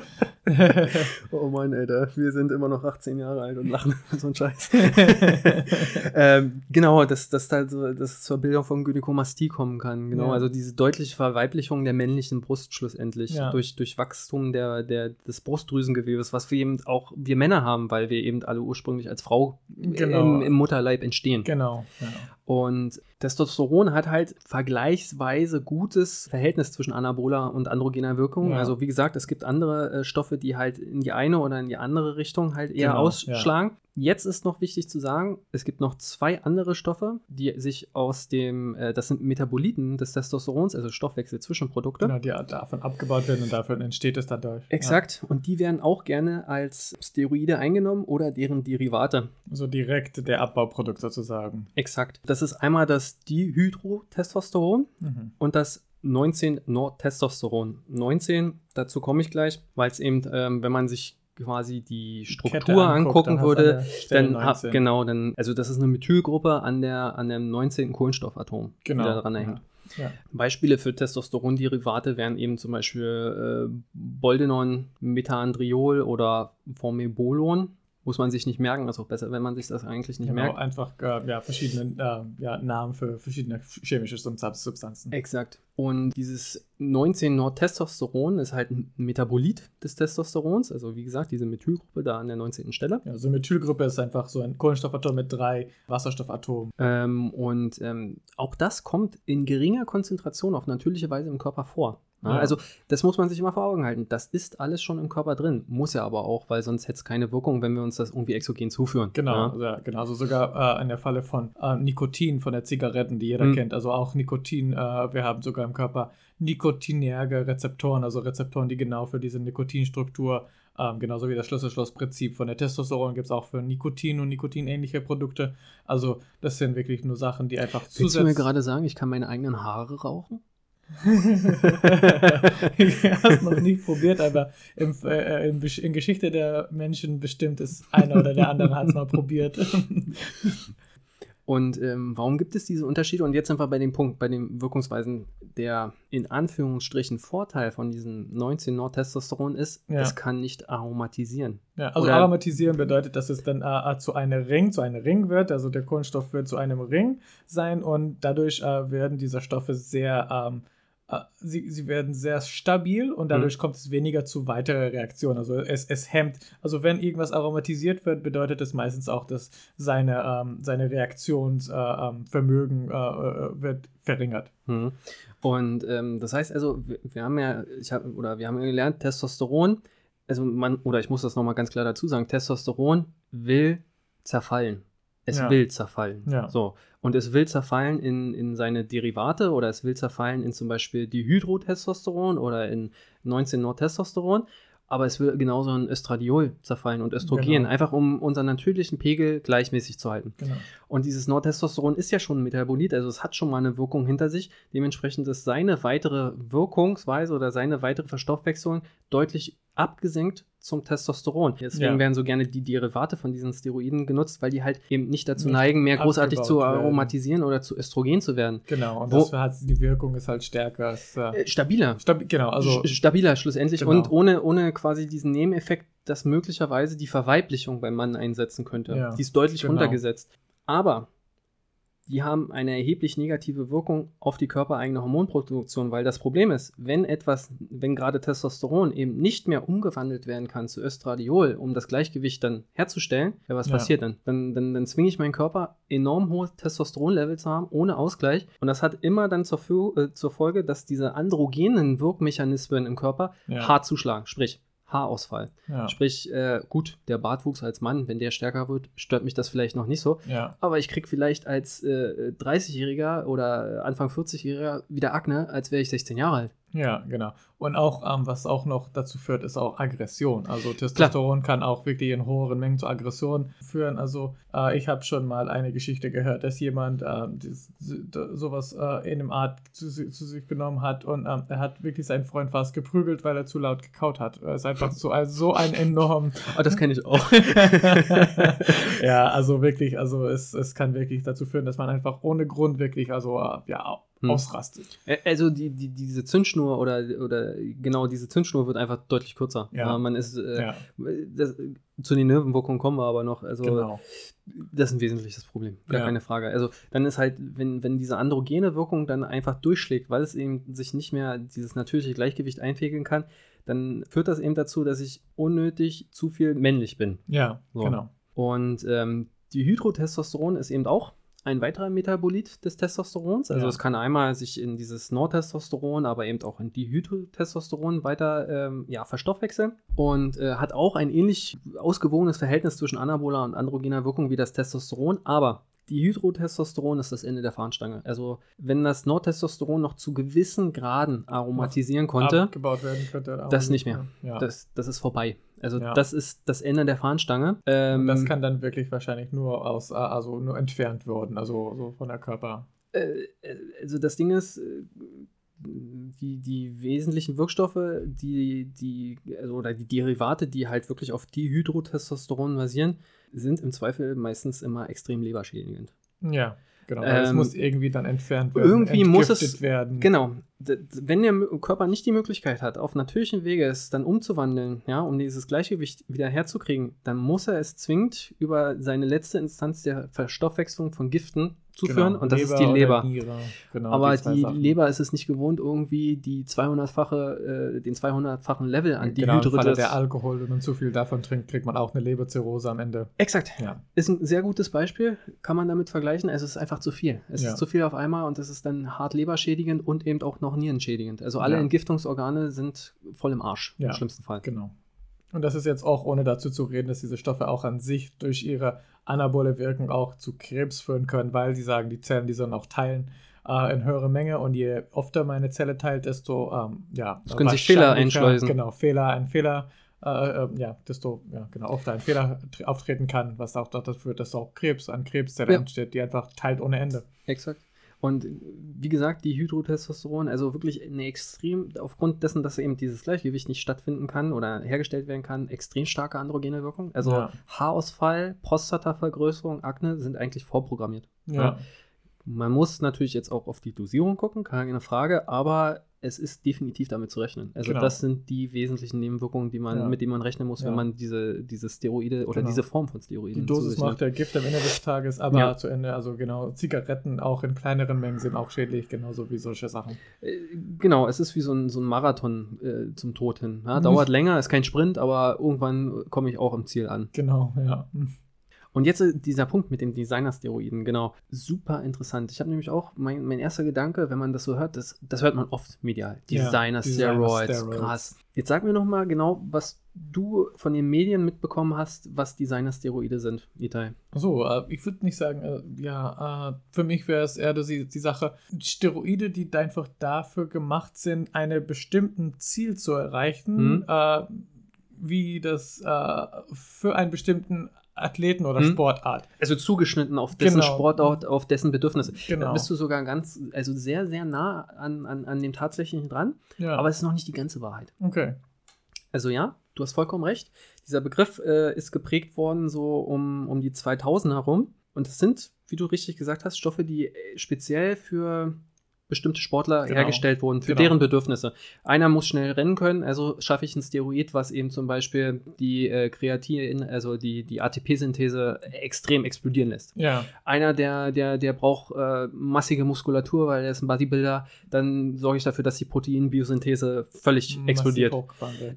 Oh Mann, Alter, wir sind immer noch 18 Jahre alt und lachen so einen Scheiß. ähm, genau, dass, dass, da so, dass es zur Bildung von Gynäkomastie kommen kann. Genau, Ja. also diese deutliche Verweiblichung der männlichen Brust schlussendlich Ja. durch, durch Wachstum der, der, des Brustdrüsengewebes, was wir eben auch wir Männer haben, weil wir eben alle ursprünglich als Frau Genau. im, im Mutterleib entstehen. genau. Ja. Und Testosteron hat halt vergleichsweise gutes Verhältnis zwischen anaboler und androgener Wirkung. Ja. Also wie gesagt, es gibt andere äh, Stoffe, die halt in die eine oder in die andere Richtung halt eher Genau, ausschlagen. Jetzt ist noch wichtig zu sagen, es gibt noch zwei andere Stoffe, die sich aus dem, äh, das sind Metaboliten des Testosterons, also Stoffwechselzwischenprodukte. Genau, die davon abgebaut werden und dafür entsteht es dadurch. Exakt. Und die werden auch gerne als Steroide eingenommen oder deren Derivate. Ja. So direkt der Abbauprodukt sozusagen. Exakt. Das ist einmal das Dihydrotestosteron Mhm. und das 19-Nordtestosteron. 19, dazu komme ich gleich, weil es eben, ähm, wenn man sich quasi die Struktur anguckt, angucken dann hast du würde, dann hat, 19. genau, dann, also das ist eine Methylgruppe an der an dem 19. Kohlenstoffatom, Genau. die da dran hängt. Ja. Beispiele für Testosteronderivate wären eben zum Beispiel äh, Boldenon, Methandriol oder Formebolon. Muss man sich nicht merken, ist auch besser, wenn man sich das eigentlich nicht Genau, merkt. einfach äh, ja, verschiedene äh, ja, Namen für verschiedene chemische Substan- Substanzen. Exakt. Und dieses 19-Nordtestosteron ist halt ein Metabolit des Testosterons, also wie gesagt, diese Methylgruppe da an der 19. Stelle. Ja, so eine Methylgruppe ist einfach so ein Kohlenstoffatom mit drei Wasserstoffatomen. Ähm, und ähm, auch das kommt in geringer Konzentration auf natürliche Weise im Körper vor. Ja, Ja. Also das muss man sich immer vor Augen halten. Das ist alles schon im Körper drin. Muss ja aber auch, weil sonst hätte es keine Wirkung, wenn wir uns das irgendwie exogen zuführen. Genau, Ja. ja. genau. Also sogar äh, in der Falle von äh, Nikotin von der Zigaretten, die jeder Mhm. kennt. Also auch Nikotin, äh, wir haben sogar im Körper nikotinerge Rezeptoren, also Rezeptoren, die genau für diese Nikotinstruktur, ähm, genauso wie das Schlüssel-Schloss-Prinzip von der Testosteron gibt es auch für Nikotin und nikotinähnliche Produkte. Also das sind wirklich nur Sachen, die einfach Willst du mir zusätzlich... gerade sagen, ich kann meine eigenen Haare rauchen? Ich habe es noch nie probiert, aber im, äh, in, in Geschichte der Menschen bestimmt ist einer oder der andere hat es mal probiert. Und ähm, warum gibt es diese Unterschiede? Und jetzt sind wir bei dem Punkt, bei den Wirkungsweisen. Der in Anführungsstrichen Vorteil von diesem 19 Nordtestosteron ist, Ja. es kann nicht aromatisieren. Ja, also Oder- aromatisieren bedeutet, dass es dann äh, zu einem Ring, zu einem Ring wird. Also der Kohlenstoff wird zu einem Ring sein und dadurch äh, werden diese Stoffe sehr, ähm, äh, sie, sie werden sehr stabil und dadurch kommt es weniger zu weiteren Reaktionen. Also es, es hemmt, also wenn irgendwas aromatisiert wird, bedeutet es meistens auch, dass seine, ähm, seine Reaktionsvermögen äh, ähm, äh, äh, wird verringert. Mhm. Und ähm, das heißt also, wir, wir haben ja, ich hab, oder wir haben ja gelernt, Testosteron, also man, oder ich muss das nochmal ganz klar dazu sagen, Testosteron will zerfallen. Es Ja. will zerfallen. Ja. So. Und es will zerfallen in, in seine Derivate oder es will zerfallen in zum Beispiel Dihydrotestosteron oder in 19-Nordtestosteron. aber es würde genauso in Östradiol zerfallen und Östrogen, Genau. einfach um unseren natürlichen Pegel gleichmäßig zu halten. Genau. Und dieses Nordtestosteron ist ja schon ein Metabolit, also es hat schon mal eine Wirkung hinter sich. Dementsprechend ist seine weitere Wirkungsweise oder seine weitere Verstoffwechslung deutlich abgesenkt zum Testosteron. Deswegen Ja. werden so gerne die Derivate von diesen Steroiden genutzt, weil die halt eben nicht dazu Nicht neigen, mehr großartig zu abgebaut werden. aromatisieren oder zu Östrogen zu werden. Genau. Und Wo- das hat, die Wirkung ist halt stärker. Als, äh, Äh, stabiler. stabil, genau, also stabiler schlussendlich Genau. und ohne, ohne quasi diesen Nebeneffekt, dass möglicherweise die Verweiblichung beim Mann einsetzen könnte. Ja, die ist deutlich genau. runtergesetzt. Aber die haben eine erheblich negative Wirkung auf die körpereigene Hormonproduktion, weil das Problem ist, wenn etwas, wenn gerade Testosteron eben nicht mehr umgewandelt werden kann zu Östradiol, um das Gleichgewicht dann herzustellen, ja, was Ja. passiert dann? Dann, dann? dann zwinge ich meinen Körper, enorm hohe Testosteronlevel zu haben, ohne Ausgleich. Und das hat immer dann zur, äh, zur Folge, dass diese androgenen Wirkmechanismen im Körper ja, hart zuschlagen, sprich Haarausfall. ja, Sprich, äh, gut, der Bartwuchs als Mann, wenn der stärker wird, stört mich das vielleicht noch nicht so. ja, Aber ich krieg vielleicht als äh, 30-Jähriger oder Anfang 40-Jähriger wieder Akne, als wäre ich 16 Jahre alt. Ja, genau. Und auch, ähm, was auch noch dazu führt, ist auch Aggression. Also Testosteron kann auch wirklich in hohen Mengen zu Aggression führen. Also äh, ich habe schon mal eine Geschichte gehört, dass jemand äh, dies, sowas äh, in dem Art zu, zu sich genommen hat und ähm, er hat wirklich seinen Freund fast geprügelt, weil er zu laut gekaut hat. Er ist einfach so, also so ein enorm Ah, das kenne ich auch. ja, also wirklich, also es, es kann wirklich dazu führen, dass man einfach ohne Grund wirklich, also äh, ja, Hm. ausrastet. Also die, die, diese Zündschnur oder, oder genau diese Zündschnur wird einfach deutlich kürzer. Ja. man ist äh, Ja, das, zu den Nebenwirkungen kommen wir aber noch. Also genau. Das ist ein wesentliches Problem, gar Ja. keine Frage. Also dann ist halt, wenn, wenn diese androgene Wirkung dann einfach durchschlägt, weil es eben sich nicht mehr dieses natürliche Gleichgewicht einpegeln kann, dann führt das eben dazu, dass ich unnötig zu viel männlich bin. Ja, So. genau. Und ähm, die Hydrotestosteron ist eben auch ein weiterer Metabolit des Testosterons. Also Ja. es kann einmal sich in dieses Nordtestosteron, aber eben auch in Dihydrotestosteron weiter ähm, ja, verstoffwechseln und äh, hat auch ein ähnlich ausgewogenes Verhältnis zwischen anaboler und androgener Wirkung wie das Testosteron, aber Dihydrotestosteron ist das Ende der Fahnenstange. Also wenn das Nordtestosteron noch zu gewissen Graden aromatisieren konnte, Abgebaut werden könnte. das nicht mehr. Ja. das, das ist vorbei. Also Ja. das ist das Ende der Fahnenstange. Ähm, das kann dann wirklich wahrscheinlich nur aus, äh, also nur entfernt werden, also so von der Körper. Äh, also das Ding ist, äh, die, die wesentlichen Wirkstoffe, die, die, also, oder die Derivate, die halt wirklich auf Dihydrotestosteron basieren, sind im Zweifel meistens immer extrem leberschädigend. Ja, genau. weil es Ähm, muss irgendwie dann entfernt werden. irgendwie muss es- werden. Genau. Wenn der Körper nicht die Möglichkeit hat, auf natürlichen Wege es dann umzuwandeln, ja, um dieses Gleichgewicht wieder herzukriegen, dann muss er es zwingend über seine letzte Instanz der Verstoffwechslung von Giften zuführen und das ist die Leber. Niere. Genau, Aber die Sachen. Leber ist es nicht gewohnt, irgendwie die 200-fache, äh, den 200-fachen Level an Genau, im Falle Dihydrotes- der Alkohol, wenn man zu viel davon trinkt, kriegt man auch eine Leberzirrhose am Ende. Exakt. Ja, Ist ein sehr gutes Beispiel, kann man damit vergleichen. Es ist einfach zu viel. Es Ja. ist zu viel auf einmal und es ist dann hart leberschädigend und eben auch noch nierenschädigend. Also alle Ja. Entgiftungsorgane sind voll im Arsch, Ja. im schlimmsten Fall. genau. Und das ist jetzt auch ohne dazu zu reden, dass diese Stoffe auch an sich durch ihre anabole Wirkung auch zu Krebs führen können, weil sie sagen, die Zellen, die sollen auch teilen äh, in höhere Menge und je öfter meine Zelle teilt, desto ähm, ja, Es können sich Fehler einschleusen. Genau, Fehler, ein Fehler, äh, äh, ja, desto ja, genau, öfter ein Fehler tr- auftreten kann, was auch dazu führt, dass auch Krebs an Krebszelle Ja. entsteht, die einfach teilt ohne Ende. Exakt. Und wie gesagt, die Hydrotestosteron, also wirklich eine extrem, aufgrund dessen, dass eben dieses Gleichgewicht nicht stattfinden kann oder hergestellt werden kann, extrem starke androgene Wirkung. Also Ja. Haarausfall, Prostatavergrößerung, Akne sind eigentlich vorprogrammiert. Ja, Man muss natürlich jetzt auch auf die Dosierung gucken, keine Frage, aber es ist definitiv damit zu rechnen. Also Genau. das sind die wesentlichen Nebenwirkungen, die man, Ja. mit denen man rechnen muss, Ja. wenn man diese, diese Steroide oder Genau. diese Form von Steroiden Die Dosis macht der Gift am Ende des Tages, aber Ja. zu Ende, also genau, Zigaretten auch in kleineren Mengen sind auch schädlich, genauso wie solche Sachen. Äh, Genau, es ist wie so ein, so ein Marathon äh, zum Tod hin. Mhm. dauert länger, ist kein Sprint, aber irgendwann komme ich auch im Ziel an. Genau, ja. Und jetzt äh, dieser Punkt mit den Designer-Steroiden, genau. Super interessant. Ich habe nämlich auch, mein, mein erster Gedanke, wenn man das so hört, das, das hört man oft medial. Designer-Steroids, Designer-Steroids. krass. Jetzt sag mir noch mal genau, was du von den Medien mitbekommen hast, was Designer-Steroide sind, Itai. So, äh, ich würde nicht sagen, äh, ja, äh, für mich wäre es eher die, die Sache, Steroide, die einfach dafür gemacht sind, einen bestimmten Ziel zu erreichen, Mhm. wie das für einen bestimmten Athleten oder Hm. Sportart. Also zugeschnitten auf dessen Genau. Sportart, auf dessen Bedürfnisse. Genau. Da bist du sogar ganz, also sehr, sehr nah an, an, an dem Tatsächlichen dran, Ja. aber es ist noch nicht die ganze Wahrheit. okay. Also ja, du hast vollkommen recht. Dieser Begriff äh, ist geprägt worden so um, um die 2000 herum. Und es sind, wie du richtig gesagt hast, Stoffe, die äh, speziell für bestimmte Sportler Genau. hergestellt wurden, für Genau. deren Bedürfnisse. Einer muss schnell rennen können, also schaffe ich ein Steroid, was eben zum Beispiel die äh, Kreatin, also die, die ATP-Synthese extrem explodieren lässt. Ja. Einer, der, der, der braucht äh, massige Muskulatur, weil er ist ein Bodybuilder, dann sorge ich dafür, dass die Proteinbiosynthese völlig Massiv explodiert. wird,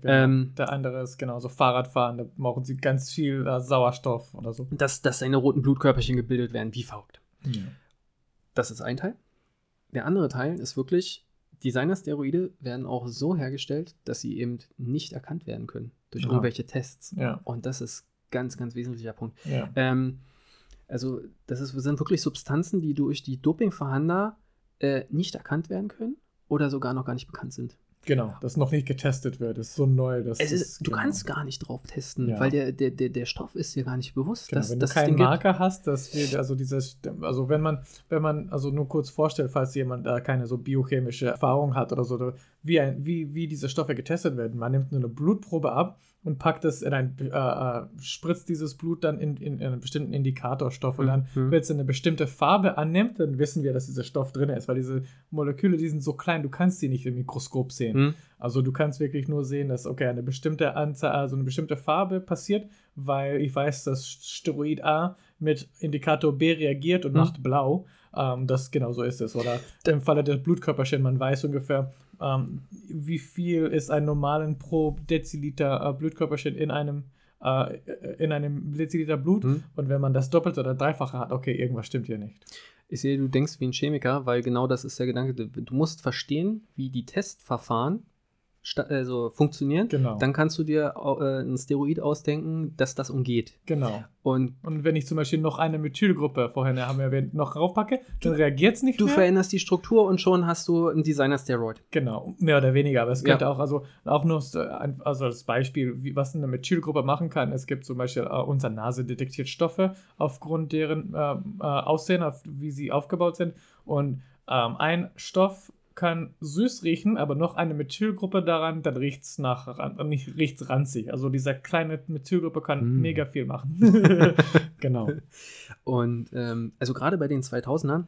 Genau. Ähm, Der andere ist genauso Fahrradfahren, da brauchen sie ganz viel äh, Sauerstoff oder so. dass, dass seine roten Blutkörperchen gebildet werden, wie verrückt. Ja. Das ist ein Teil. Der andere Teil ist wirklich, Designer-Steroide werden auch so hergestellt, dass sie eben nicht erkannt werden können durch Aha. irgendwelche Tests. Ja. Und das ist ganz, ganz wesentlicher Punkt. Ja. Ähm, also, das ist, sind wirklich Substanzen, die durch die Dopingverhandler äh, nicht erkannt werden können oder sogar noch gar nicht bekannt sind. Genau, das noch nicht getestet wird, ist so neu. Das Es ist, du genau. kannst gar nicht drauf testen, Ja. weil der, der, der, der Stoff ist dir gar nicht bewusst, Genau, dass, wenn dass du den keinen gibt. Marker hast, dass wir, also dieses, also wenn man, wenn man, also nur kurz vorstellt, falls jemand da keine so biochemische Erfahrung hat oder so, wie, ein, wie, wie diese Stoffe getestet werden. Man nimmt nur eine Blutprobe ab und packt es in ein, äh, äh, spritzt dieses Blut dann in, in, in einen bestimmten Indikatorstoff und dann, Mhm. wenn es eine bestimmte Farbe annimmt, dann wissen wir, dass dieser Stoff drin ist, weil diese Moleküle, die sind so klein, du kannst sie nicht im Mikroskop sehen. Hm? Also du kannst wirklich nur sehen, dass okay, eine bestimmte Anzahl, also eine bestimmte Farbe passiert, weil ich weiß, dass Steroid A mit Indikator B reagiert und Mhm. macht blau. Ähm, das genau so ist es. Oder im Falle der Blutkörperchen, man weiß ungefähr, ähm, wie viel ist ein normalen pro Deziliter äh, Blutkörperchen in einem äh, in einem Deziliter Blut. Hm? Und wenn man das Doppelte oder Dreifache hat, okay, irgendwas stimmt hier nicht. Ich sehe, du denkst wie ein Chemiker, weil genau das ist der Gedanke. Du musst verstehen, wie die Testverfahren also funktionieren. Genau. Dann kannst du dir äh, ein Steroid ausdenken, dass das umgeht. genau. Und Und wenn ich zum Beispiel noch eine Methylgruppe, vorhin haben wir erwähnt, noch raufpacke, dann reagiert es nicht du mehr. veränderst die Struktur und schon hast du ein Designer-Steroid. Genau, mehr oder weniger. Aber es Ja. könnte auch, also auch nur also als Beispiel, wie, was eine Methylgruppe machen kann. Es gibt zum Beispiel, äh, unsere Nase detektiert Stoffe aufgrund deren ähm, äh, Aussehen, auf, wie sie aufgebaut sind. Und ähm, ein Stoff kann süß riechen, aber noch eine Methylgruppe daran, dann riecht es nach, nicht riecht's ranzig. Also diese kleine Methylgruppe kann Mm. mega viel machen. genau. Und ähm, also gerade bei den 2000ern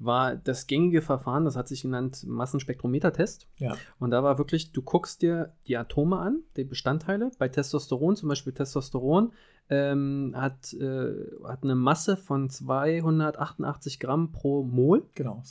war das gängige Verfahren, das hat sich genannt Massenspektrometertest. Ja. Und da war wirklich, du guckst dir die Atome an, die Bestandteile. Bei Testosteron, zum Beispiel Testosteron, ähm, hat, äh, hat eine Masse von 288 Gramm pro Mol. Genau.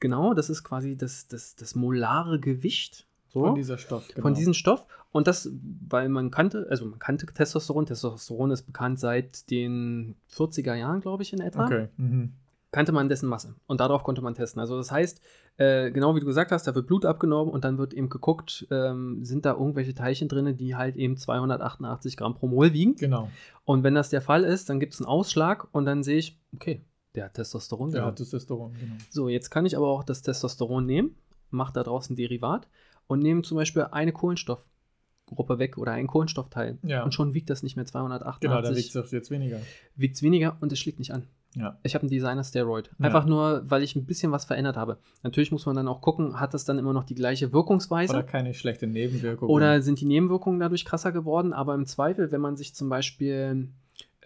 Genau, das ist quasi das, das, das molare Gewicht. So. Von dieser Stoff. Genau. Von diesem Stoff. Und das, weil man kannte, also man kannte Testosteron. Testosteron ist bekannt seit den 40er Jahren, glaube ich, in etwa. Okay. Mhm. Kannte man dessen Masse. Und darauf konnte man testen. Also das heißt, äh, genau wie du gesagt hast, da wird Blut abgenommen und dann wird eben geguckt, ähm, sind da irgendwelche Teilchen drin, die halt eben 288 Gramm pro Mol wiegen. Genau. Und wenn das der Fall ist, dann gibt es einen Ausschlag und dann sehe ich, okay, der hat Testosteron. Der genommen. hat Testosteron, genau. So, jetzt kann ich aber auch das Testosteron nehmen, mache da draußen ein Derivat und nehme zum Beispiel eine Kohlenstoffgruppe weg oder einen Kohlenstoffteil. Ja. Und schon wiegt das nicht mehr 288. Genau, da liegt es jetzt weniger. wiegt es weniger und es schlägt nicht an. Ja. Ich habe einen Designer-Steroid. Ja. Einfach nur, weil ich ein bisschen was verändert habe. Natürlich muss man dann auch gucken, hat das dann immer noch die gleiche Wirkungsweise? Oder keine schlechte Nebenwirkung. Oder sind die Nebenwirkungen dadurch krasser geworden? Aber im Zweifel, wenn man sich zum Beispiel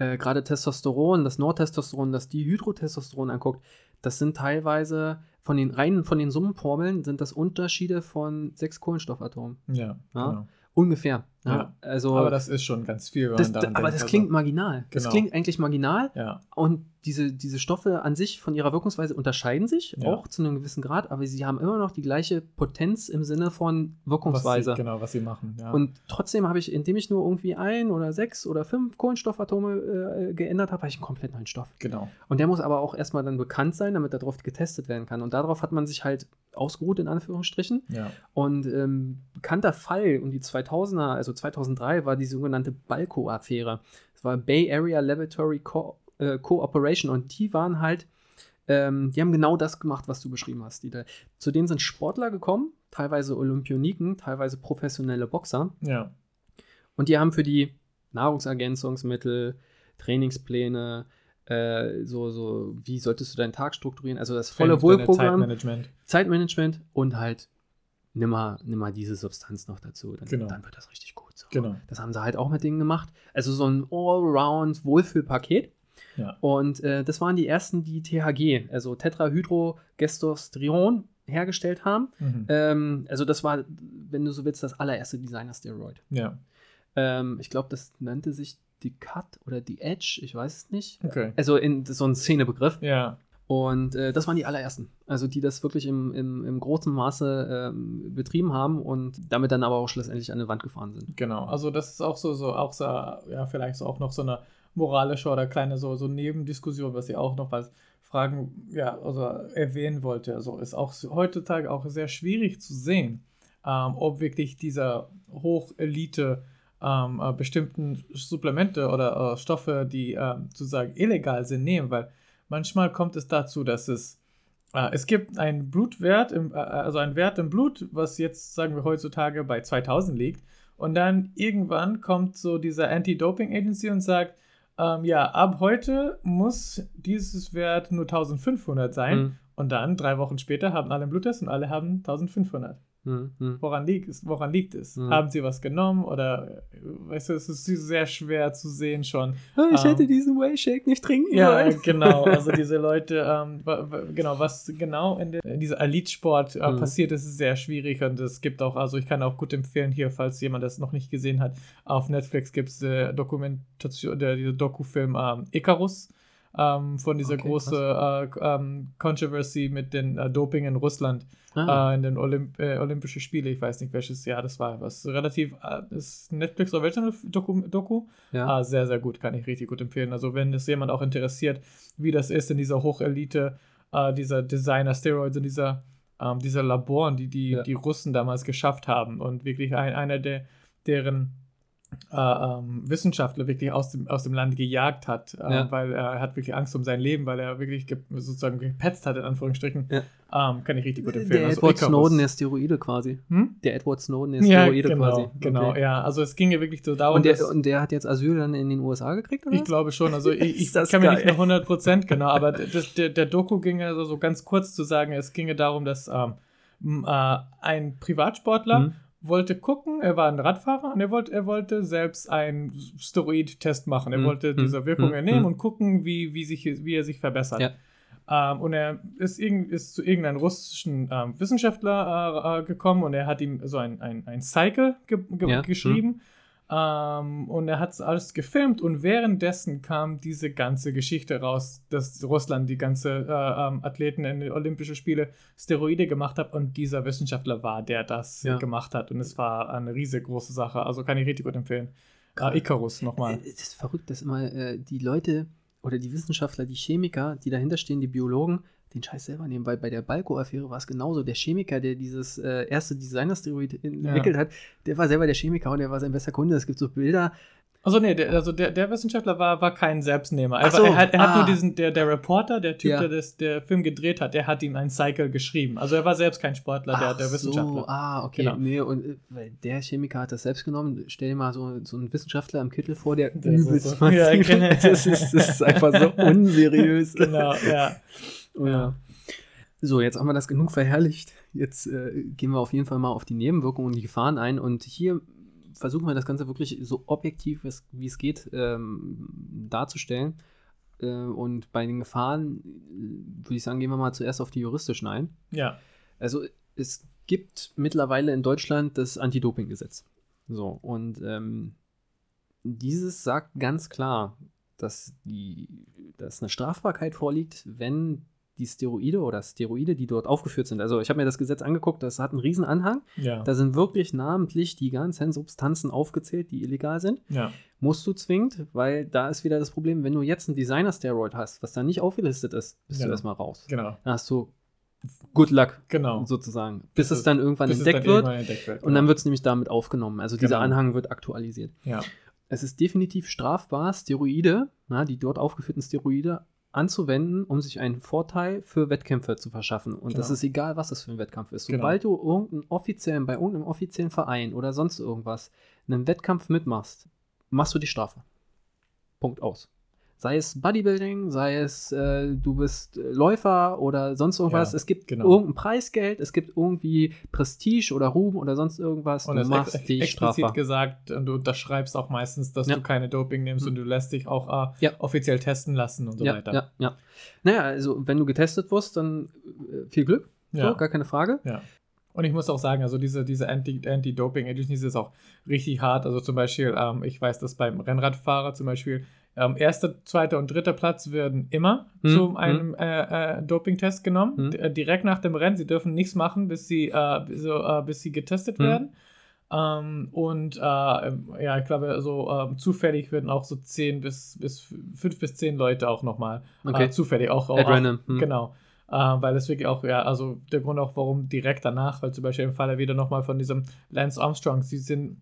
äh, gerade Testosteron, das Nordtestosteron, das Dihydrotestosteron anguckt, das sind teilweise von den reinen, von den Summenformeln sind das Unterschiede von sechs Kohlenstoffatomen. Ja, Ja. genau. Ungefähr. Ja. Ja. Also, Aber das ist schon ganz viel, wenn das, man daran aber denkt. das Also, klingt marginal. Das Genau. klingt eigentlich marginal. Ja, Und diese, diese Stoffe an sich von ihrer Wirkungsweise unterscheiden sich, Ja. auch zu einem gewissen Grad, aber sie haben immer noch die gleiche Potenz im Sinne von was Wirkungsweise. sie, genau, was sie machen. Ja. Und trotzdem habe ich, indem ich nur irgendwie ein oder sechs oder fünf Kohlenstoffatome äh, geändert habe, habe ich einen komplett neuen Stoff. genau. Und der muss aber auch erstmal dann bekannt sein, damit darauf getestet werden kann. Und darauf hat man sich halt ausgeruht, in Anführungsstrichen. Ja. Und ähm, bekannter Fall um die 2000er, also 2003, war die sogenannte Balco-Affäre. Das war Bay Area Laboratory Co äh, Cooperation und die waren halt, ähm, die haben genau das gemacht, was du beschrieben hast. Die zu denen sind Sportler gekommen, teilweise Olympioniken, teilweise professionelle Boxer. Ja. Und die haben für die Nahrungsergänzungsmittel, Trainingspläne, äh, so, so, wie solltest du deinen Tag strukturieren? Also das volle Wohlprogramm, Zeitmanagement. Zeitmanagement und halt nimm mal, nimm mal diese Substanz noch dazu. Dann, Genau. dann wird das richtig gut. So. Genau. Das haben sie halt auch mit Dingen gemacht. Also so ein Allround Wohlfühlpaket. Ja. Und äh, das waren die ersten, die THG, also Tetrahydrogestosteron, hergestellt haben. Mhm. Ähm, also das war, wenn du so willst, das allererste Designer-Steroid. ja. Ähm, ich glaube, das nannte sich die Cut oder die Edge, ich weiß es nicht. Okay. Also in so ein Szenebegriff. Ja. Und äh, das waren die allerersten. Also die das wirklich im, im, im großen Maße ähm, betrieben haben und damit dann aber auch schlussendlich an die Wand gefahren sind. Genau, also das ist auch so, so auch so, ja, vielleicht so auch noch so eine moralische oder kleine so, so Nebendiskussion, was ich auch noch als Fragen, ja, also erwähnen wollte. Also ist auch heutzutage auch sehr schwierig zu sehen, ähm, ob wirklich dieser Hochelite ähm, äh, bestimmten Supplemente oder äh, Stoffe, die ähm, sozusagen illegal sind, nehmen, weil manchmal kommt es dazu, dass es äh, es gibt einen Blutwert, im, äh, also einen Wert im Blut, was jetzt, sagen wir heutzutage, bei 2000 liegt. Und dann irgendwann kommt so dieser Anti-Doping Agency und sagt, ähm, ja, ab heute muss dieses Wert nur 1500 sein. Hm, Und dann, drei Wochen später, haben alle einen Bluttest und alle haben 1500. hm, hm. Woran liegt es? Woran liegt es? Mhm. Haben sie was genommen oder, äh, weißt du, es ist sehr schwer zu sehen schon. Ah, Ich Ähm, hätte diesen Whey-Shake nicht trinken Ja, sollen. genau. Also diese Leute, ähm, genau, was genau in, in dieser Elite-Sport äh, Mhm. passiert, ist ist sehr schwierig und es gibt auch, also ich kann auch gut empfehlen hier, falls jemand das noch nicht gesehen hat, auf Netflix gibt es äh, Dokumentation, der dieser Dokufilm ähm, Icarus. Ähm, von dieser Okay, großen äh, ähm, Controversy mit den äh, Doping in Russland Ah, äh, in den Olymp äh, Olympischen Spiele. Ich weiß nicht, welches Jahr das war. Was relativ äh, ist Netflix Original Doku, Doku ja. Ah, sehr, sehr gut, kann ich richtig gut empfehlen. Also, wenn es jemand auch interessiert, wie das ist in dieser Hochelite, äh, dieser Designer-Steroids und dieser, ähm, dieser Laboren, die die, Ja. die Russen damals geschafft haben und wirklich ein, einer der, deren äh, ähm, Wissenschaftler wirklich aus dem, aus dem Land gejagt hat, äh, Ja. weil er hat wirklich Angst um sein Leben, weil er wirklich ge sozusagen gepetzt hat, in Anführungsstrichen. Ja. Ähm, kann ich richtig gut empfehlen. Der Also Edward Icarus. Snowden der Steroide quasi. Hm? Der Edward Snowden der Ja, Steroide genau, quasi. genau, Okay. ja. Also es ging ja wirklich so darum, Und der, dass- und der hat jetzt Asyl dann in den USA gekriegt, oder? Ich glaube schon. Also ich, ich kann mir nicht mehr 100% genau, aber das, der, der Doku ging also so ganz kurz zu sagen, es ginge darum, dass ähm, äh, ein Privatsportler Mhm. Wollte gucken, er war ein Radfahrer und er wollte, er wollte selbst einen Steroid-Test machen. Er Mhm. wollte Mhm. diese Wirkungen Mhm. nehmen und gucken, wie, wie, sich, wie er sich verbessert. Ja. Ähm, und er ist, irgend, ist zu irgendeinem russischen ähm, Wissenschaftler äh, äh, gekommen und er hat ihm so ein, ein, ein Cycle ge ge Ja. geschrieben. Ähm, und er hat alles gefilmt und währenddessen kam diese ganze Geschichte raus, dass Russland die ganze äh, ähm, Athleten in den Olympischen Spiele Steroide gemacht hat und dieser Wissenschaftler war, der das Ja. gemacht hat. Und es war eine riesige große Sache. Also kann ich richtig gut empfehlen. Äh, Icarus nochmal. Äh, Es ist verrückt, dass immer äh, die Leute oder die Wissenschaftler, die Chemiker, die dahinter stehen, die Biologen, den Scheiß selber nehmen, weil bei der Balko-Affäre war es genauso. Der Chemiker, der dieses äh, erste Designer-Steroid entwickelt hat, der war selber der Chemiker und der war sein bester Kunde. Es gibt so Bilder. Also nee, der, also der, der Wissenschaftler war, war kein Selbstnehmer. Er, so, er hat, er hat ah. nur diesen, der, der Reporter, der Typ, Ja. der das, der Film gedreht hat, der hat ihm ein Cycle geschrieben. Also er war selbst kein Sportler, der, Ach der Wissenschaftler. So, ah, okay. Genau. Nee, und äh, weil der Chemiker hat das selbst genommen. Stell dir mal so, so einen Wissenschaftler im Kittel vor, der so- übelst so- Ja, genau. das, ist, das ist einfach so unseriös. Genau, ja. Oh, ja. So, jetzt haben wir das genug verherrlicht. Jetzt äh, gehen wir auf jeden Fall mal auf die Nebenwirkungen und die Gefahren ein. Und hier versuchen wir das Ganze wirklich so objektiv wie es geht ähm, darzustellen. Äh, und bei den Gefahren äh, würde ich sagen, gehen wir mal zuerst auf die juristischen ein. Ja, Also es gibt mittlerweile in Deutschland das Anti-Doping-Gesetz. So, und ähm, dieses sagt ganz klar, dass, die, dass eine Strafbarkeit vorliegt, wenn die Steroide oder Steroide, die dort aufgeführt sind. Also ich habe mir das Gesetz angeguckt, das hat einen riesen Anhang. ja, Da sind wirklich namentlich die ganzen Substanzen aufgezählt, die illegal sind. ja. Musst du zwingend, weil da ist wieder das Problem, wenn du jetzt ein Designer-Steroid hast, was da nicht aufgelistet ist, bist Genau. du erstmal raus. Genau, Dann hast du good luck genau. sozusagen, bis, es es- dann irgendwann entdeckt dann wird irgendwann entdeckt wird. und dann wird es nämlich damit aufgenommen. Also dieser Genau. Anhang wird aktualisiert. Ja, Es ist definitiv strafbar, Steroide, na, die dort aufgeführten Steroide anzuwenden, um sich einen Vorteil für Wettkämpfe zu verschaffen. Und das Genau. ist egal, was das für ein Wettkampf ist. Genau. Sobald du irgendeinen offiziellen, bei irgendeinem offiziellen Verein oder sonst irgendwas einen Wettkampf mitmachst, machst du die Strafe. Punkt aus. Sei es Bodybuilding, sei es äh, du bist äh, Läufer oder sonst irgendwas. Ja, es gibt genau. irgendein Preisgeld, es gibt irgendwie Prestige oder Ruhm oder sonst irgendwas. Und du es machst ex Strafe. explizit gesagt, und du unterschreibst auch meistens, dass Ja. du keine Doping nimmst Mhm. und du lässt dich auch äh, Ja. offiziell testen lassen und so ja, weiter. ja, ja. Naja, also wenn du getestet wirst, dann äh, viel Glück. So, gar keine Frage. Ja. Und ich muss auch sagen, also diese, diese Anti- Anti-Doping-Agencies ist auch richtig hart. Also zum Beispiel, ähm, ich weiß, dass beim Rennradfahrer zum Beispiel ähm, erster, zweiter und dritter Platz werden immer Hm, zu einem äh, äh, Dopingtest genommen. Hm. Äh, direkt nach dem Rennen. Sie dürfen nichts machen, bis sie, äh, so, äh, bis sie getestet Hm. werden. Ähm, und äh, ähm, ja, ich glaube, so ähm, zufällig werden auch so 10 bis, bis 5 bis 10 Leute auch nochmal Okay. zufällig auch, auch At random. Hm. Genau. Weil es wirklich auch, ja, also der Grund auch, warum direkt danach, weil zum Beispiel im Falle wieder nochmal von diesem Lance Armstrong, sie sind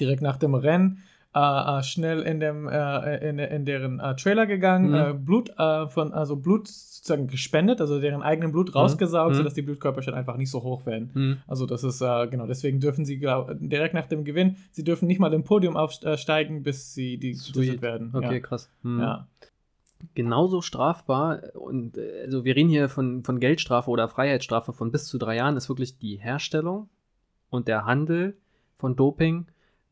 direkt nach dem Rennen äh, äh, schnell in dem äh, in, in deren äh, Trailer gegangen, Mhm. äh, Blut äh, von also Blut sozusagen gespendet, also deren eigenen Blut rausgesaugt, Mhm. sodass die Blutkörperchen einfach nicht so hoch werden. Hm. Also das ist genau, deswegen dürfen sie glaub, direkt nach dem Gewinn, sie dürfen nicht mal im Podium aufsteigen, bis sie die getestet werden. Okay, ja. krass. Hm. Ja. Genauso strafbar, und also wir reden hier von, von Geldstrafe oder Freiheitsstrafe von bis zu drei Jahren, ist wirklich die Herstellung und der Handel von Doping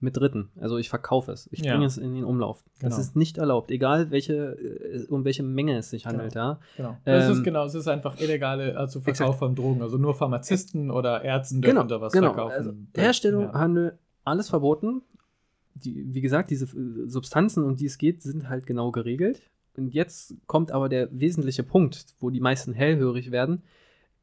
mit Dritten. Also ich verkaufe es, ich Ja. bringe es in den Umlauf. Das Genau. ist nicht erlaubt, egal welche, äh, um welche Menge es sich handelt, ja. Genau. Das Ähm, ist genau, es ist einfach illegale also Verkauf von Drogen. Also nur Pharmazisten oder Ärzten dürfen Genau, da was genau. verkaufen. Also Herstellung, Ja. Handel, alles verboten. Die, wie gesagt, diese äh, Substanzen, um die es geht, sind halt genau geregelt. Und jetzt kommt aber der wesentliche Punkt, wo die meisten hellhörig werden.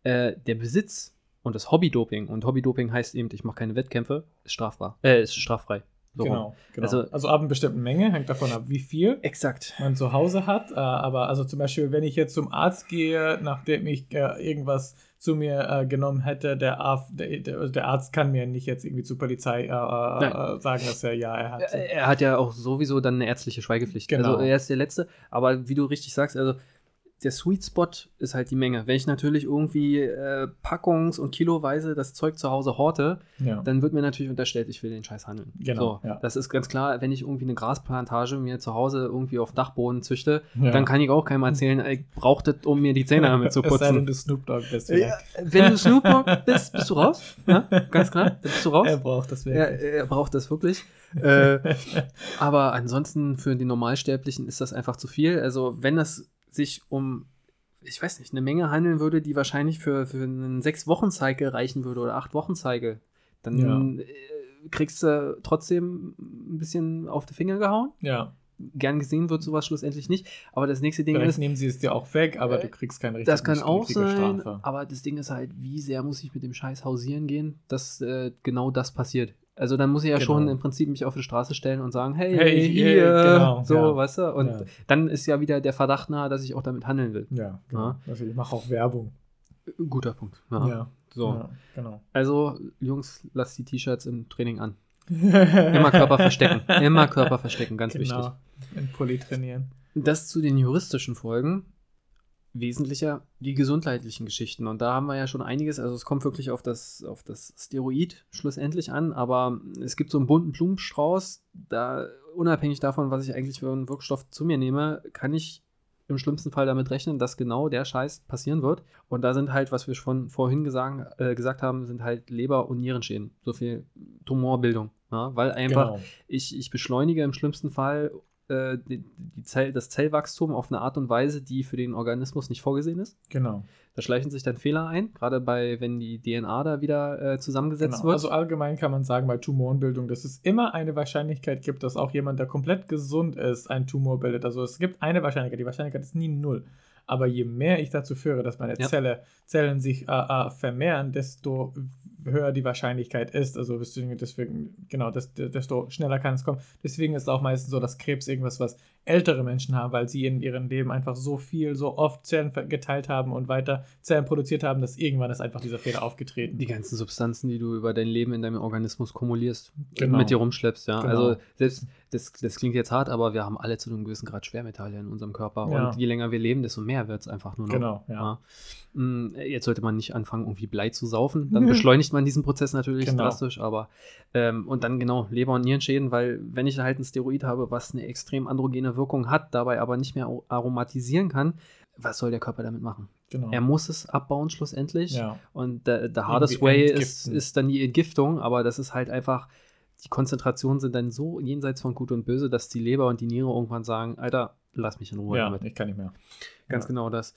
Äh, der Besitz und das Hobbydoping. Und Hobbydoping heißt eben, ich mache keine Wettkämpfe, ist strafbar. Äh, ist straffrei. So. Genau, genau. Also- Also, ab einer bestimmten Menge, hängt davon ab, wie viel Exakt. man zu Hause hat. Äh, aber also zum Beispiel, wenn ich jetzt zum Arzt gehe, nachdem ich äh, irgendwas zu mir äh, genommen hätte, der, Arf- der, der, der Arzt kann mir nicht jetzt irgendwie zur Polizei äh, äh, sagen, dass er ja, er hat. Er er hat ja auch sowieso dann eine ärztliche Schweigepflicht. Genau. Also er ist der Letzte. Aber wie du richtig sagst, also der Sweet Spot ist halt die Menge. Wenn ich natürlich irgendwie äh, Packungs- und Kiloweise das Zeug zu Hause horte, ja. dann wird mir natürlich unterstellt, ich will den Scheiß handeln. Genau, So, ja. Das ist ganz klar, wenn ich irgendwie eine Grasplantage mir zu Hause irgendwie auf Dachboden züchte, Ja. dann kann ich auch keinem erzählen, ich brauche das, um mir die Zähne damit zu Es sei denn, putzen. du Snoop Dogg bist. Wenn du Snoop Dogg bist, bist du raus. Ja, ganz klar, dann bist du raus. Er braucht das Er, wirklich. er braucht das wirklich. äh, aber ansonsten für die Normalsterblichen ist das einfach zu viel. Also, wenn es sich um, ich weiß nicht, eine Menge handeln würde, die wahrscheinlich für, für einen Sechs-Wochen-Cycle reichen würde oder Acht-Wochen-Cycle, dann äh, kriegst du trotzdem ein bisschen auf die Finger gehauen. ja. Gern gesehen wird sowas schlussendlich nicht. Aber das nächste Ding Vielleicht ist, nehmen sie es dir auch weg, aber Äh, du kriegst keine richtige, das kann auch sein, Strafe. aber das Ding ist halt, wie sehr muss ich mit dem Scheiß hausieren gehen, dass äh, genau das passiert. Also dann muss ich ja Genau. schon im Prinzip mich auf die Straße stellen und sagen, hey, Hey, hier, hier, genau, so, ja. weißt du? Und Ja. dann ist ja wieder der Verdacht nahe, dass ich auch damit handeln will. Ja, genau. Ja. Also ich mache auch Werbung. Guter Punkt. Ja. So. Genau. Also, Jungs, lasst die T-Shirts im Training an. Immer Körper verstecken. Immer Körper verstecken, ganz wichtig. genau. In Pulli trainieren. Das zu den juristischen Folgen. Wesentlicher die gesundheitlichen Geschichten. Und da haben wir ja schon einiges. Also es kommt wirklich auf das, auf das Steroid schlussendlich an. Aber es gibt so einen bunten Blumenstrauß. Da, unabhängig davon, was ich eigentlich für einen Wirkstoff zu mir nehme, kann ich im schlimmsten Fall damit rechnen, dass genau der Scheiß passieren wird. Und da sind halt, was wir schon vorhin gesagt, äh, gesagt haben, sind halt Leber- und Nierenschäden. So viel Tumorbildung. Ja? Weil einfach genau. ich, ich beschleunige im schlimmsten Fall äh, die, die Zell, das Zellwachstum auf eine Art und Weise, die für den Organismus nicht vorgesehen ist. Genau. Da schleichen sich dann Fehler ein, gerade bei, wenn die DNA da wieder äh, zusammengesetzt genau. wird. Also allgemein kann man sagen, bei Tumorenbildung, dass es immer eine Wahrscheinlichkeit gibt, dass auch jemand, der komplett gesund ist, einen Tumor bildet. Also es gibt eine Wahrscheinlichkeit, die Wahrscheinlichkeit ist nie null. Aber je mehr ich dazu führe, dass meine Ja. Zelle, Zellen sich äh, äh, vermehren, desto höher die Wahrscheinlichkeit ist. Also deswegen, genau, des- desto schneller kann es kommen. Deswegen ist auch meistens so, dass Krebs irgendwas, was ältere Menschen haben, weil sie in ihrem Leben einfach so viel, so oft Zellen geteilt haben und weiter Zellen produziert haben, dass irgendwann ist einfach dieser Fehler aufgetreten. Die ganzen Substanzen, die du über dein Leben in deinem Organismus kumulierst, Genau. mit dir rumschleppst, ja. Genau. Also selbst, das, das klingt jetzt hart, aber wir haben alle zu einem gewissen Grad Schwermetalle in unserem Körper. Ja. Und je länger wir leben, desto mehr wird es einfach nur noch. Genau, ja. Mm, Jetzt sollte man nicht anfangen, irgendwie Blei zu saufen. Dann beschleunigt man diesen Prozess natürlich Genau. drastisch, aber ähm, und dann genau Leber- und Nierenschäden, weil wenn ich halt ein Steroid habe, was eine extrem androgene Wirkung hat, dabei aber nicht mehr aromatisieren kann, was soll der Körper damit machen? Genau. Er muss es abbauen schlussendlich. ja. Und der, der hardest Irgendwie way ist, ist dann die Entgiftung, aber das ist halt einfach, die Konzentrationen sind dann so jenseits von Gut und Böse, dass die Leber und die Niere irgendwann sagen, Alter, lass mich in Ruhe ja, damit. ich kann nicht mehr. Ganz Ja. genau das.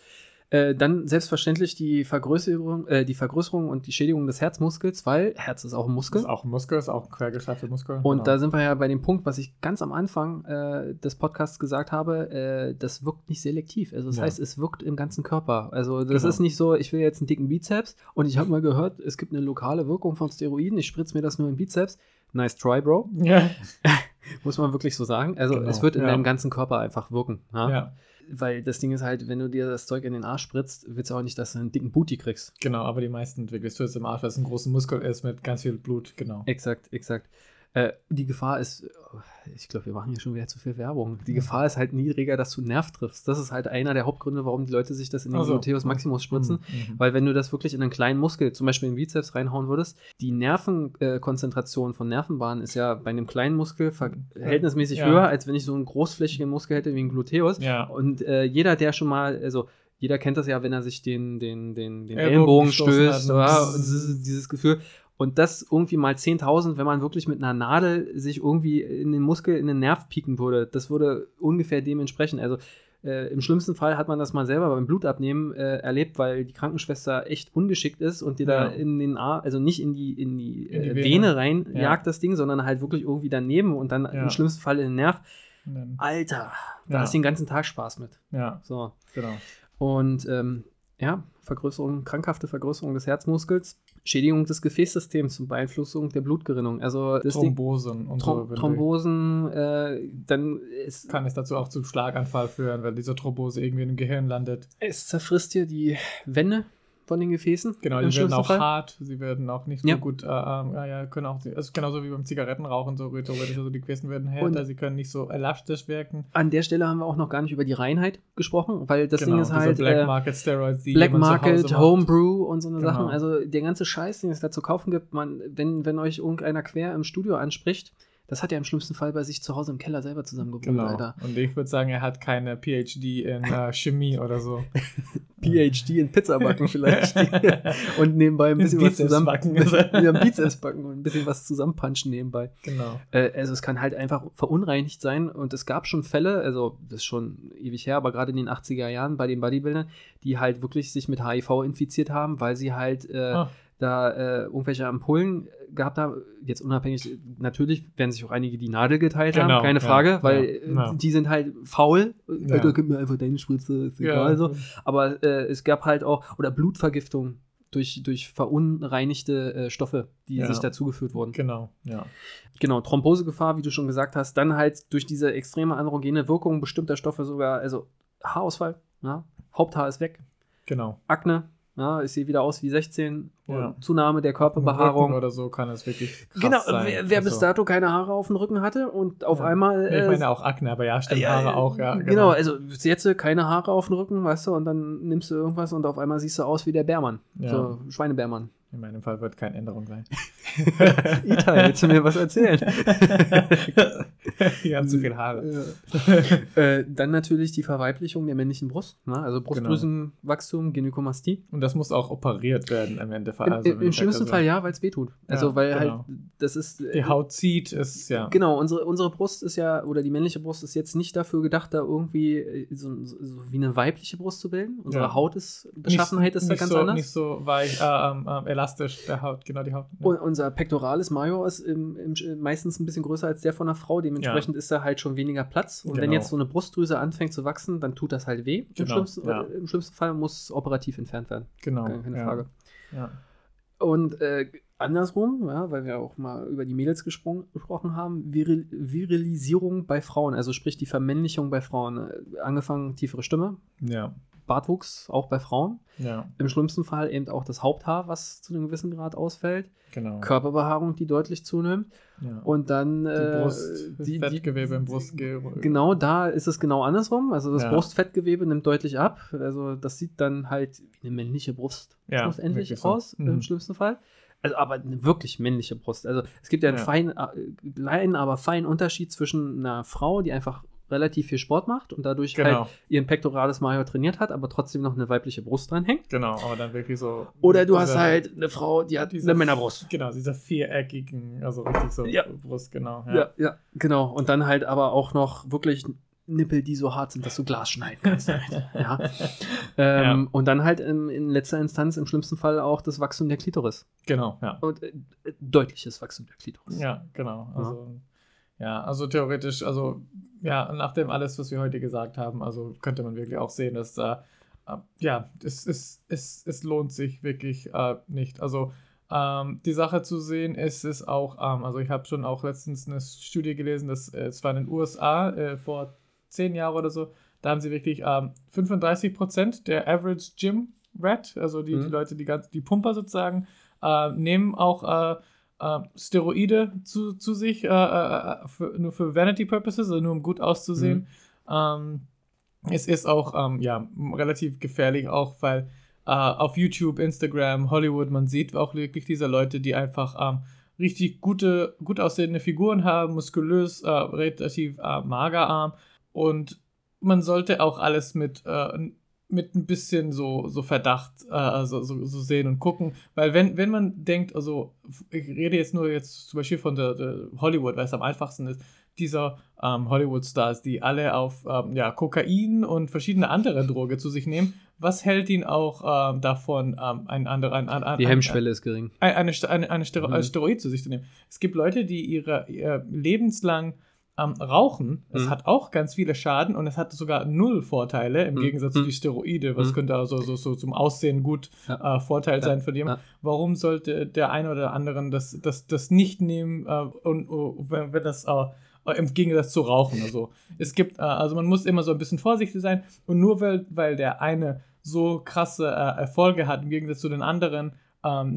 Äh, dann selbstverständlich die Vergrößerung, äh, die Vergrößerung und die Schädigung des Herzmuskels, weil Herz ist auch ein Muskel. ist auch ein Muskel, ist auch ein quergeschlafter Muskel. Und genau. da sind wir ja bei dem Punkt, was ich ganz am Anfang äh, des Podcasts gesagt habe, äh, das wirkt nicht selektiv. Also das Ja. heißt, es wirkt im ganzen Körper. Also das Genau. ist nicht so, ich will jetzt einen dicken Bizeps und ich habe mal gehört, es gibt eine lokale Wirkung von Steroiden, ich spritze mir das nur im Bizeps. Nice try, Bro. ja. Muss man wirklich so sagen. Also Genau, es wird in ja. deinem ganzen Körper einfach wirken. Ja? ja, Weil das Ding ist halt, wenn du dir das Zeug in den Arsch spritzt, willst du auch nicht, dass du einen dicken Booty kriegst. genau, aber die meisten entwickelst du jetzt im Arsch, weil es ein großer Muskel ist mit ganz viel Blut, genau. Exakt, exakt. Äh, die Gefahr ist, oh, ich glaube, wir machen hier schon wieder zu viel Werbung. Die. Gefahr ist halt niedriger, dass du einen Nerv triffst. Das ist halt einer der Hauptgründe, warum die Leute sich das in den Ach so. Gluteus Maximus spritzen. Mhm. Weil wenn du das wirklich in einen kleinen Muskel, zum Beispiel in den Bizeps reinhauen würdest, die Nervenkonzentration von Nervenbahnen ist ja bei einem kleinen Muskel verhältnismäßig Ja. höher, als wenn ich so einen großflächigen Muskel hätte wie ein Gluteus. Ja, Und äh, jeder, der schon mal, also jeder kennt das ja, wenn er sich den, den, den, den Ellbogen Ellenbogen stößt, dieses, dieses Gefühl. Und das irgendwie mal 10.000, wenn man wirklich mit einer Nadel sich irgendwie in den Muskel, in den Nerv pieken würde, das würde ungefähr dementsprechend. Also äh, im schlimmsten Fall hat man das mal selber beim Blutabnehmen äh, erlebt, weil die Krankenschwester echt ungeschickt ist und dir da Ja. in den Arm, also nicht in die, in die, In die äh, Vene. Vene rein Ja. jagt das Ding, sondern halt wirklich irgendwie daneben und dann Ja. im schlimmsten Fall in den Nerv. Alter, da hast du den ganzen Tag Spaß mit. ja, So. genau. Und ähm, ja, Vergrößerung, krankhafte Vergrößerung des Herzmuskels, Schädigung des Gefäßsystems und Beeinflussung der Blutgerinnung. Also das Thrombosen und Throm so. wenn Thrombosen, äh, dann ist, Kann es dazu auch zu Schlaganfall führen, weil diese Thrombose irgendwie im Gehirn landet. es zerfrisst dir die Wände von den Gefäßen. Genau, die werden auch Fall. hart, sie werden auch nicht so Ja. gut, äh, ähm, ja, ja, können auch, also genauso wie beim Zigarettenrauchen, so theoretisch, also die Gefäßen werden härter, Und- sie können nicht so elastisch wirken. An der Stelle haben wir auch noch gar nicht über die Reinheit gesprochen, weil das genau, Ding ist halt Black äh, Market Steroids, die Black Market. Homebrew und so eine Genau. Sachen. Also der ganze Scheiß, den es da zu kaufen gibt, man, wenn, wenn euch irgendeiner quer im Studio anspricht, das hat er im schlimmsten Fall bei sich zu Hause im Keller selber zusammengebrüllt, Genau. Alter. Und ich würde sagen, er hat keine PhD in äh, Chemie oder so. PhD in Pizzabacken vielleicht. und nebenbei ein bisschen was zusammen ja, Bizeps backen und ein bisschen was zusammenpunchen nebenbei. genau. Äh, also es kann halt einfach verunreinigt sein und es gab schon Fälle, also das ist schon ewig her, aber gerade in den 80er Jahren bei den Bodybuildern, die halt wirklich sich mit HIV infiziert haben, weil sie halt äh, Ah. Da äh, irgendwelche Ampullen gehabt haben. Jetzt unabhängig, natürlich werden sich auch einige die Nadel geteilt Genau, haben, keine ja, Frage, ja, weil äh, ja. die sind halt faul. Ja. Alter, gib mir einfach deine Spritze, ist egal so. Aber äh, es gab halt auch, oder Blutvergiftung durch, durch verunreinigte äh, Stoffe, die Ja. sich dazugeführt wurden. Genau, ja. Genau, Thrombosegefahr, wie du schon gesagt hast, dann halt durch diese extreme androgene Wirkung bestimmter Stoffe sogar, also Haarausfall, ja, Haupthaar ist weg, Genau. Akne, ja, ich sehe wieder aus wie 16, Ja. Zunahme der Rücken Körperbehaarung. oder so kann es wirklich krass Genau, sein. wer, wer bis Also, dato keine Haare auf dem Rücken hatte und auf Ja. einmal. Ich äh, meine auch Akne, aber ja, stimmt, ja, Haare auch, ja. Genau. also jetzt keine Haare auf dem Rücken, weißt du, und dann nimmst du irgendwas und auf einmal siehst du aus wie der Bärmann. Ja. So, Schweinebärmann. In meinem Fall wird keine Änderung sein. Itai, willst du mir was erzählen? Die haben zu viel Haare. äh, dann natürlich die Verweiblichung der männlichen Brust, ne? also Genau. Brustdrüsenwachstum, Gynäkomastie. Und das muss auch operiert werden im Endeffekt. Im, Also, im, im schlimmsten Fall ja, weil es wehtut. Also Ja, weil genau. halt, das ist... Die Haut zieht, ist ja. Genau, unsere, unsere Brust ist ja, oder die männliche Brust ist jetzt nicht dafür gedacht, da irgendwie äh, so, so, so wie eine weibliche Brust zu bilden. Unsere Ja. Haut ist, Beschaffenheit ist da nicht ganz so, anders. Nicht so weich, äh, ähm, ähm, elastisch, der Haut, genau die Haut. Ja. Und unser Pectoralis major ist im, im, meistens ein bisschen größer als der von einer Frau. Dementsprechend ist da halt schon weniger Platz. Und wenn Genau. jetzt so eine Brustdrüse anfängt zu wachsen, dann tut das halt weh. Im, Genau, schlimmsten, ja. äh, Im schlimmsten Fall muss es operativ entfernt werden. genau. Keine, ja. Frage. Ja. Und äh, andersrum, ja, weil wir auch mal über die Mädels gesprochen haben, Viril Virilisierung bei Frauen, also sprich die Vermännlichung bei Frauen. Äh, angefangen tiefere Stimme, Ja. Bartwuchs auch bei Frauen. Ja, Im schlimmsten Fall eben auch das Haupthaar, was zu einem gewissen Grad ausfällt. genau. Körperbehaarung, die deutlich zunimmt. ja. Und dann die äh, Brust, die- Fettgewebe im Brustgewebe. Genau, da ist es genau andersrum. Also das Ja. Brustfettgewebe nimmt deutlich ab. Also das sieht dann halt wie eine männliche Brust Ja, schlussendlich wirklich so. aus, im Mhm. schlimmsten Fall. Also aber eine wirklich männliche Brust. Also es gibt ja einen Ja. feinen, äh, kleinen, aber feinen Unterschied zwischen einer Frau, die einfach relativ viel Sport macht und dadurch Genau, halt ihren Pectoralis major trainiert hat, aber trotzdem noch eine weibliche Brust dran hängt. genau, aber dann wirklich so. Oder du hast halt eine Frau, die hat dieser- eine Männerbrust. Genau, dieser viereckigen, also richtig so Ja. Brust, genau. Ja. ja, genau. Und dann halt aber auch noch wirklich Nippel, die so hart sind, dass du Glas schneiden kannst. damit. ja. Ähm, Und dann halt in, in letzter Instanz im schlimmsten Fall auch das Wachstum der Klitoris. Genau, ja. Und äh, deutliches Wachstum der Klitoris. Ja, genau. Also, ja. also theoretisch, also, ja, nachdem alles, was wir heute gesagt haben, also könnte man wirklich auch sehen, dass da, äh, ja, es, es, es, es lohnt sich wirklich äh, nicht. Also, ähm, die Sache zu sehen ist es auch, ähm, also ich habe schon auch letztens eine Studie gelesen, dass äh, es war in den USA äh, vor zehn Jahren oder so, da haben sie wirklich ähm, 35% der Average Gym Rat, also die, die Mhm. Leute, die ganz, die Pumper sozusagen, äh, nehmen auch äh, Steroide zu, zu sich, äh, äh, für, nur für Vanity Purposes, also nur um gut auszusehen. Ähm, es ist auch ähm, ja, relativ gefährlich, auch weil äh, auf YouTube, Instagram, Hollywood, man sieht auch wirklich diese Leute, die einfach ähm, richtig gute, gut aussehende Figuren haben, muskulös, äh, relativ äh, magerarm und man sollte auch alles mit, äh, mit ein bisschen so, so Verdacht äh, also so, so sehen und gucken, weil wenn, wenn man denkt, also ich rede jetzt nur jetzt zum Beispiel von der, der Hollywood, weil es am einfachsten ist, dieser ähm, Hollywood-Stars, die alle auf ähm, ja, Kokain und verschiedene andere Drogen zu sich nehmen, was hält ihn auch ähm, davon, ähm, ein anderer, ein, ein, ein, Die ein- Hemmschwelle ist gering. ein- eine, eine, eine Stero Mhm. ein Steroid zu sich zu nehmen. Es gibt Leute, die ihre, ihr lebenslang ähm, rauchen. Es Mhm. hat auch ganz viele Schaden und es hat sogar null Vorteile im Mhm. Gegensatz zu Mhm. die Steroide. Was Mhm. könnte also so, so zum Aussehen gut Ja. äh, Vorteil Ja. sein für jemanden? Warum sollte der eine oder anderen das, das, das nicht nehmen äh, und und wenn, wenn das äh, im Gegensatz zu Rauchen. Also es gibt, äh, also man muss immer so ein bisschen vorsichtig sein und nur weil, weil der eine so krasse äh, Erfolge hat im Gegensatz zu den anderen, ähm,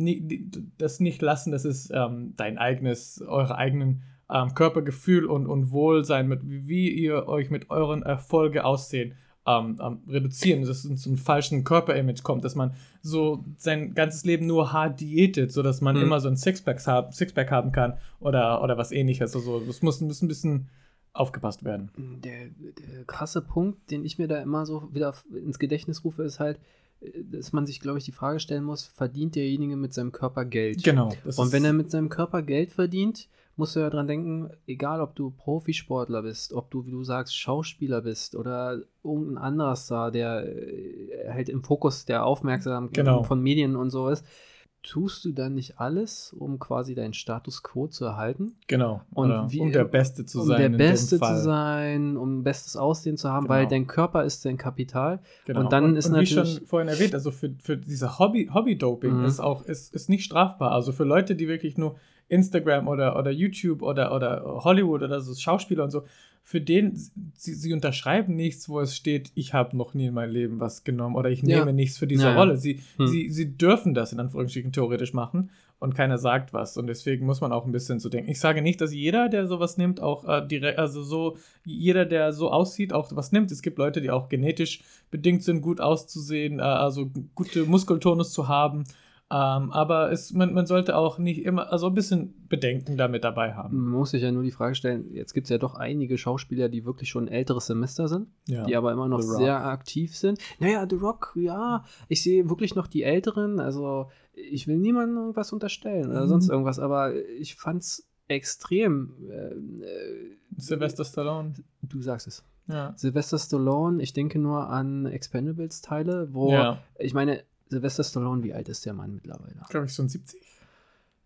das nicht lassen, das ist ähm, dein eigenes, eure eigenen ähm, Körpergefühl und, und Wohlsein, mit, wie ihr euch mit euren Erfolge aussehen, ähm, ähm, reduzieren, dass es zu einem falschen Körperimage kommt, dass man so sein ganzes Leben nur hart diätet, sodass man Mhm. immer so ein Sixpack, haben, Sixpack haben kann oder, oder was ähnliches. Also das muss, muss ein bisschen aufgepasst werden. Der, der krasse Punkt, den ich mir da immer so wieder ins Gedächtnis rufe, ist halt, äh, dass man sich, glaube ich, die Frage stellen muss, verdient derjenige mit seinem Körper Geld? Genau. Und wenn er mit seinem Körper Geld verdient, musst du ja dran denken, egal ob du Profisportler bist, ob du, wie du sagst, Schauspieler bist oder irgendein anderer Star, der äh, halt im Fokus der Aufmerksamkeit Genau. von Medien und so ist, tust du dann nicht alles, um quasi deinen Status quo zu erhalten? Genau. Und wie- um der Beste zu um sein. der in dem Beste Fall. zu sein, um bestes Aussehen zu haben, Genau. weil dein Körper ist dein Kapital. Genau. Und dann ist wie natürlich- schon vorhin erwähnt, also für, für diese Hobby, Hobby-Doping Mhm. ist auch ist, ist nicht strafbar. Also für Leute, die wirklich nur Instagram oder, oder YouTube oder, oder Hollywood oder so Schauspieler und so, für den, sie, sie unterschreiben nichts, wo es steht, ich habe noch nie in meinem Leben was genommen oder ich Ja. nehme nichts für diese Ja, ja. Rolle. Sie, Hm. sie, sie dürfen das in Anführungsstrichen theoretisch machen und keiner sagt was. Und deswegen muss man auch ein bisschen so denken. Ich sage nicht, dass jeder, der sowas nimmt, auch äh, direkt, also so, jeder, der so aussieht, auch was nimmt. Es gibt Leute, die auch genetisch bedingt sind, gut auszusehen, äh, also gute Muskeltonus zu haben. Ähm, aber es, man, man sollte auch nicht immer, also ein bisschen Bedenken damit dabei haben. Man muss sich ja nur die Frage stellen, jetzt gibt es ja doch einige Schauspieler, die wirklich schon ein älteres Semester sind, Ja. die aber immer noch sehr aktiv sind. Naja, The Rock, ja, ich sehe wirklich noch die Älteren, also ich will niemandem irgendwas unterstellen oder Mhm. sonst irgendwas, aber ich fand es extrem, äh, äh, Sylvester Stallone. du sagst es. Ja. Sylvester Stallone, ich denke nur an Expendables-Teile, wo, ja. ich meine, Sylvester Stallone, wie alt ist der Mann mittlerweile? Glaube ich, so ein 70.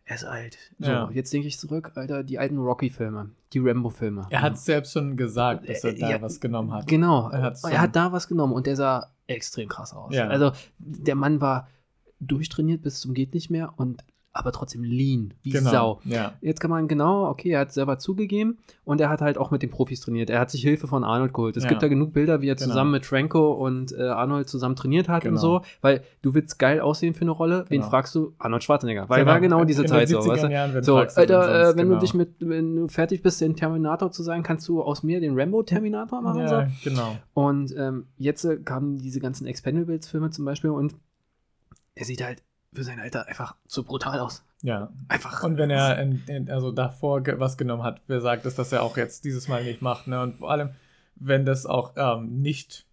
Er ist alt. So, Ja. jetzt denke ich zurück, Alter, die alten Rocky-Filme, die Rambo-Filme. Er hat selbst schon gesagt, dass er Äh, da ja, was genommen hat. Genau, Er er, hat da was genommen und der sah extrem krass aus. Ja. Also der Mann war durchtrainiert bis zum geht nicht mehr und aber trotzdem lean, wie genau. Sau. Ja. Jetzt kann man genau, okay, er hat selber zugegeben und er hat halt auch mit den Profis trainiert. Er hat sich Hilfe von Arnold geholt. Es Ja. gibt da genug Bilder, wie er Genau. zusammen mit Franco und äh, Arnold zusammen trainiert hat und Genau. so, weil du willst geil aussehen für eine Rolle. Wen Genau. fragst du? Arnold Schwarzenegger. Weil war genau diese in Zeit so, 70er weißt du? So, Alter, äh, sonst, wenn genau. du dich mit, wenn du fertig bist, den Terminator zu sein, kannst du aus mir den Rambo-Terminator machen. So. Ja, genau. Und ähm, jetzt äh, kamen diese ganzen Expendables-Filme zum Beispiel und er sieht halt für sein Alter einfach zu brutal aus. Ja. Einfach. Und wenn er in, in, also davor was genommen hat, wer sagt es, dass er auch jetzt dieses Mal nicht macht, ne? Und vor allem, wenn das auch ähm, nicht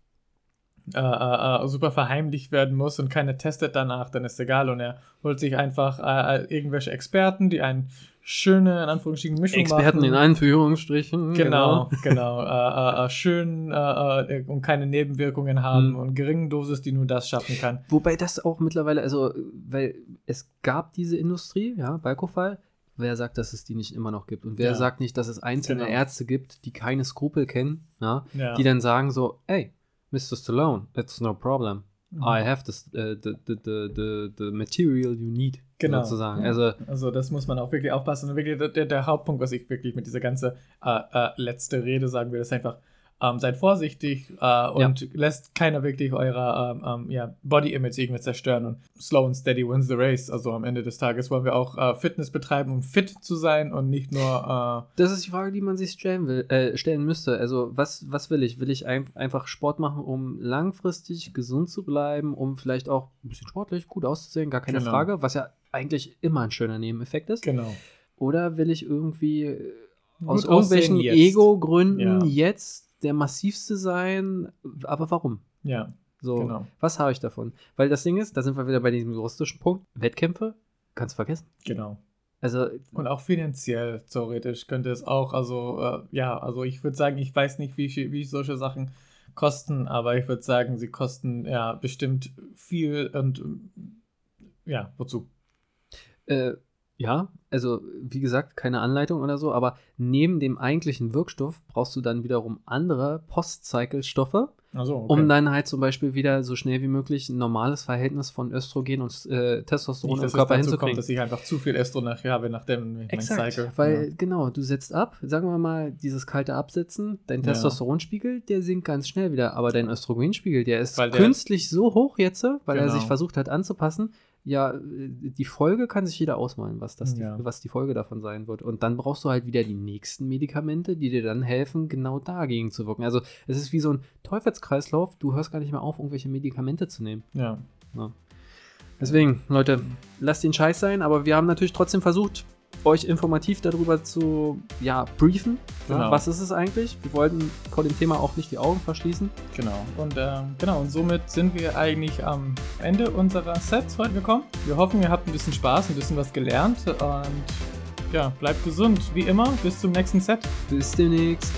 äh, äh, äh, super verheimlicht werden muss und keiner testet danach, dann ist egal. Und er holt sich einfach äh, äh, irgendwelche Experten, die eine schöne, in Anführungsstrichen, Mischung Experten machen. in Anführungsstrichen. Genau, genau. äh, äh, äh, schön äh, äh, und keine Nebenwirkungen haben Mhm. und geringen Dosis, die nur das schaffen kann. Wobei das auch mittlerweile, also, weil es gab diese Industrie, ja, Balkofall. Wer sagt, dass es die nicht immer noch gibt? Und wer Ja. sagt nicht, dass es einzelne Genau. Ärzte gibt, die keine Skrupel kennen, ja, Ja. die dann sagen so, hey, Mr. Stallone, that's no problem. Mhm. I have this, uh, the, the, the, the, the material you need, Genau. sozusagen. Also, Also das muss man auch wirklich aufpassen. Und wirklich der, der Hauptpunkt, was ich wirklich mit dieser ganzen äh, äh, letzte Rede sagen will, ist einfach, ähm, seid vorsichtig äh, und lässt keiner wirklich eurer ähm, ähm, ja, Body-Image irgendwie zerstören. Und slow and steady wins the race. Also am Ende des Tages wollen wir auch äh, Fitness betreiben, um fit zu sein und nicht nur Das ist die Frage, die man sich stellen, will, äh, stellen müsste. Also, was, was will ich? Will ich ein, einfach Sport machen, um langfristig gesund zu bleiben, um vielleicht auch ein bisschen sportlich gut auszusehen? Gar keine Genau. Frage, was ja eigentlich immer ein schöner Nebeneffekt ist. äh, genau. Oder will ich irgendwie äh, aus irgendwelchen. Ego-Gründen Ja. jetzt der massivste sein? Aber warum? Ja, So, genau. was habe ich davon? Weil das Ding ist, da sind wir wieder bei diesem juristischen Punkt. Wettkämpfe kannst du vergessen. Genau. Also, Und auch finanziell, theoretisch, könnte es auch, also, äh, ja, also ich würde sagen, ich weiß nicht, wie, wie solche Sachen kosten, aber ich würde sagen, sie kosten ja bestimmt viel und ja, wozu? Äh, ja, also wie gesagt, keine Anleitung oder so, aber neben dem eigentlichen Wirkstoff brauchst du dann wiederum andere Post-Cycle-Stoffe, Also, okay. um dann halt zum Beispiel wieder so schnell wie möglich ein normales Verhältnis von Östrogen und äh, Testosteron nicht, im Körper dazu hinzukriegen. kommt, dass ich einfach zu viel Estro nachher habe, nachdem mein Exakt, Cycle. weil genau, du setzt ab, sagen wir mal, dieses kalte Absetzen, dein Ja. Testosteronspiegel, der sinkt ganz schnell wieder, aber dein Östrogenspiegel, der ist der- künstlich so hoch jetzt, weil er Genau. sich versucht hat anzupassen. Ja, äh, die Folge kann sich jeder ausmalen, was, das Ja. die, was die Folge davon sein wird. Und dann brauchst du halt wieder die nächsten Medikamente, die dir dann helfen, genau dagegen zu wirken. Also es ist wie so ein Teufelskreislauf, du hörst gar nicht mehr auf, irgendwelche Medikamente zu nehmen. Ja. Deswegen, Leute, lasst den Scheiß sein, aber wir haben natürlich trotzdem versucht, euch informativ darüber zu ja, briefen. Ja, Genau. was ist es eigentlich? Wir wollten vor dem Thema auch nicht die Augen verschließen. Genau. Und ähm, genau, und somit sind wir eigentlich am Ende unserer Sets heute gekommen. Wir hoffen, ihr habt ein bisschen Spaß, ein bisschen was gelernt und ja, bleibt gesund. Wie immer, bis zum nächsten Set. Bis demnächst.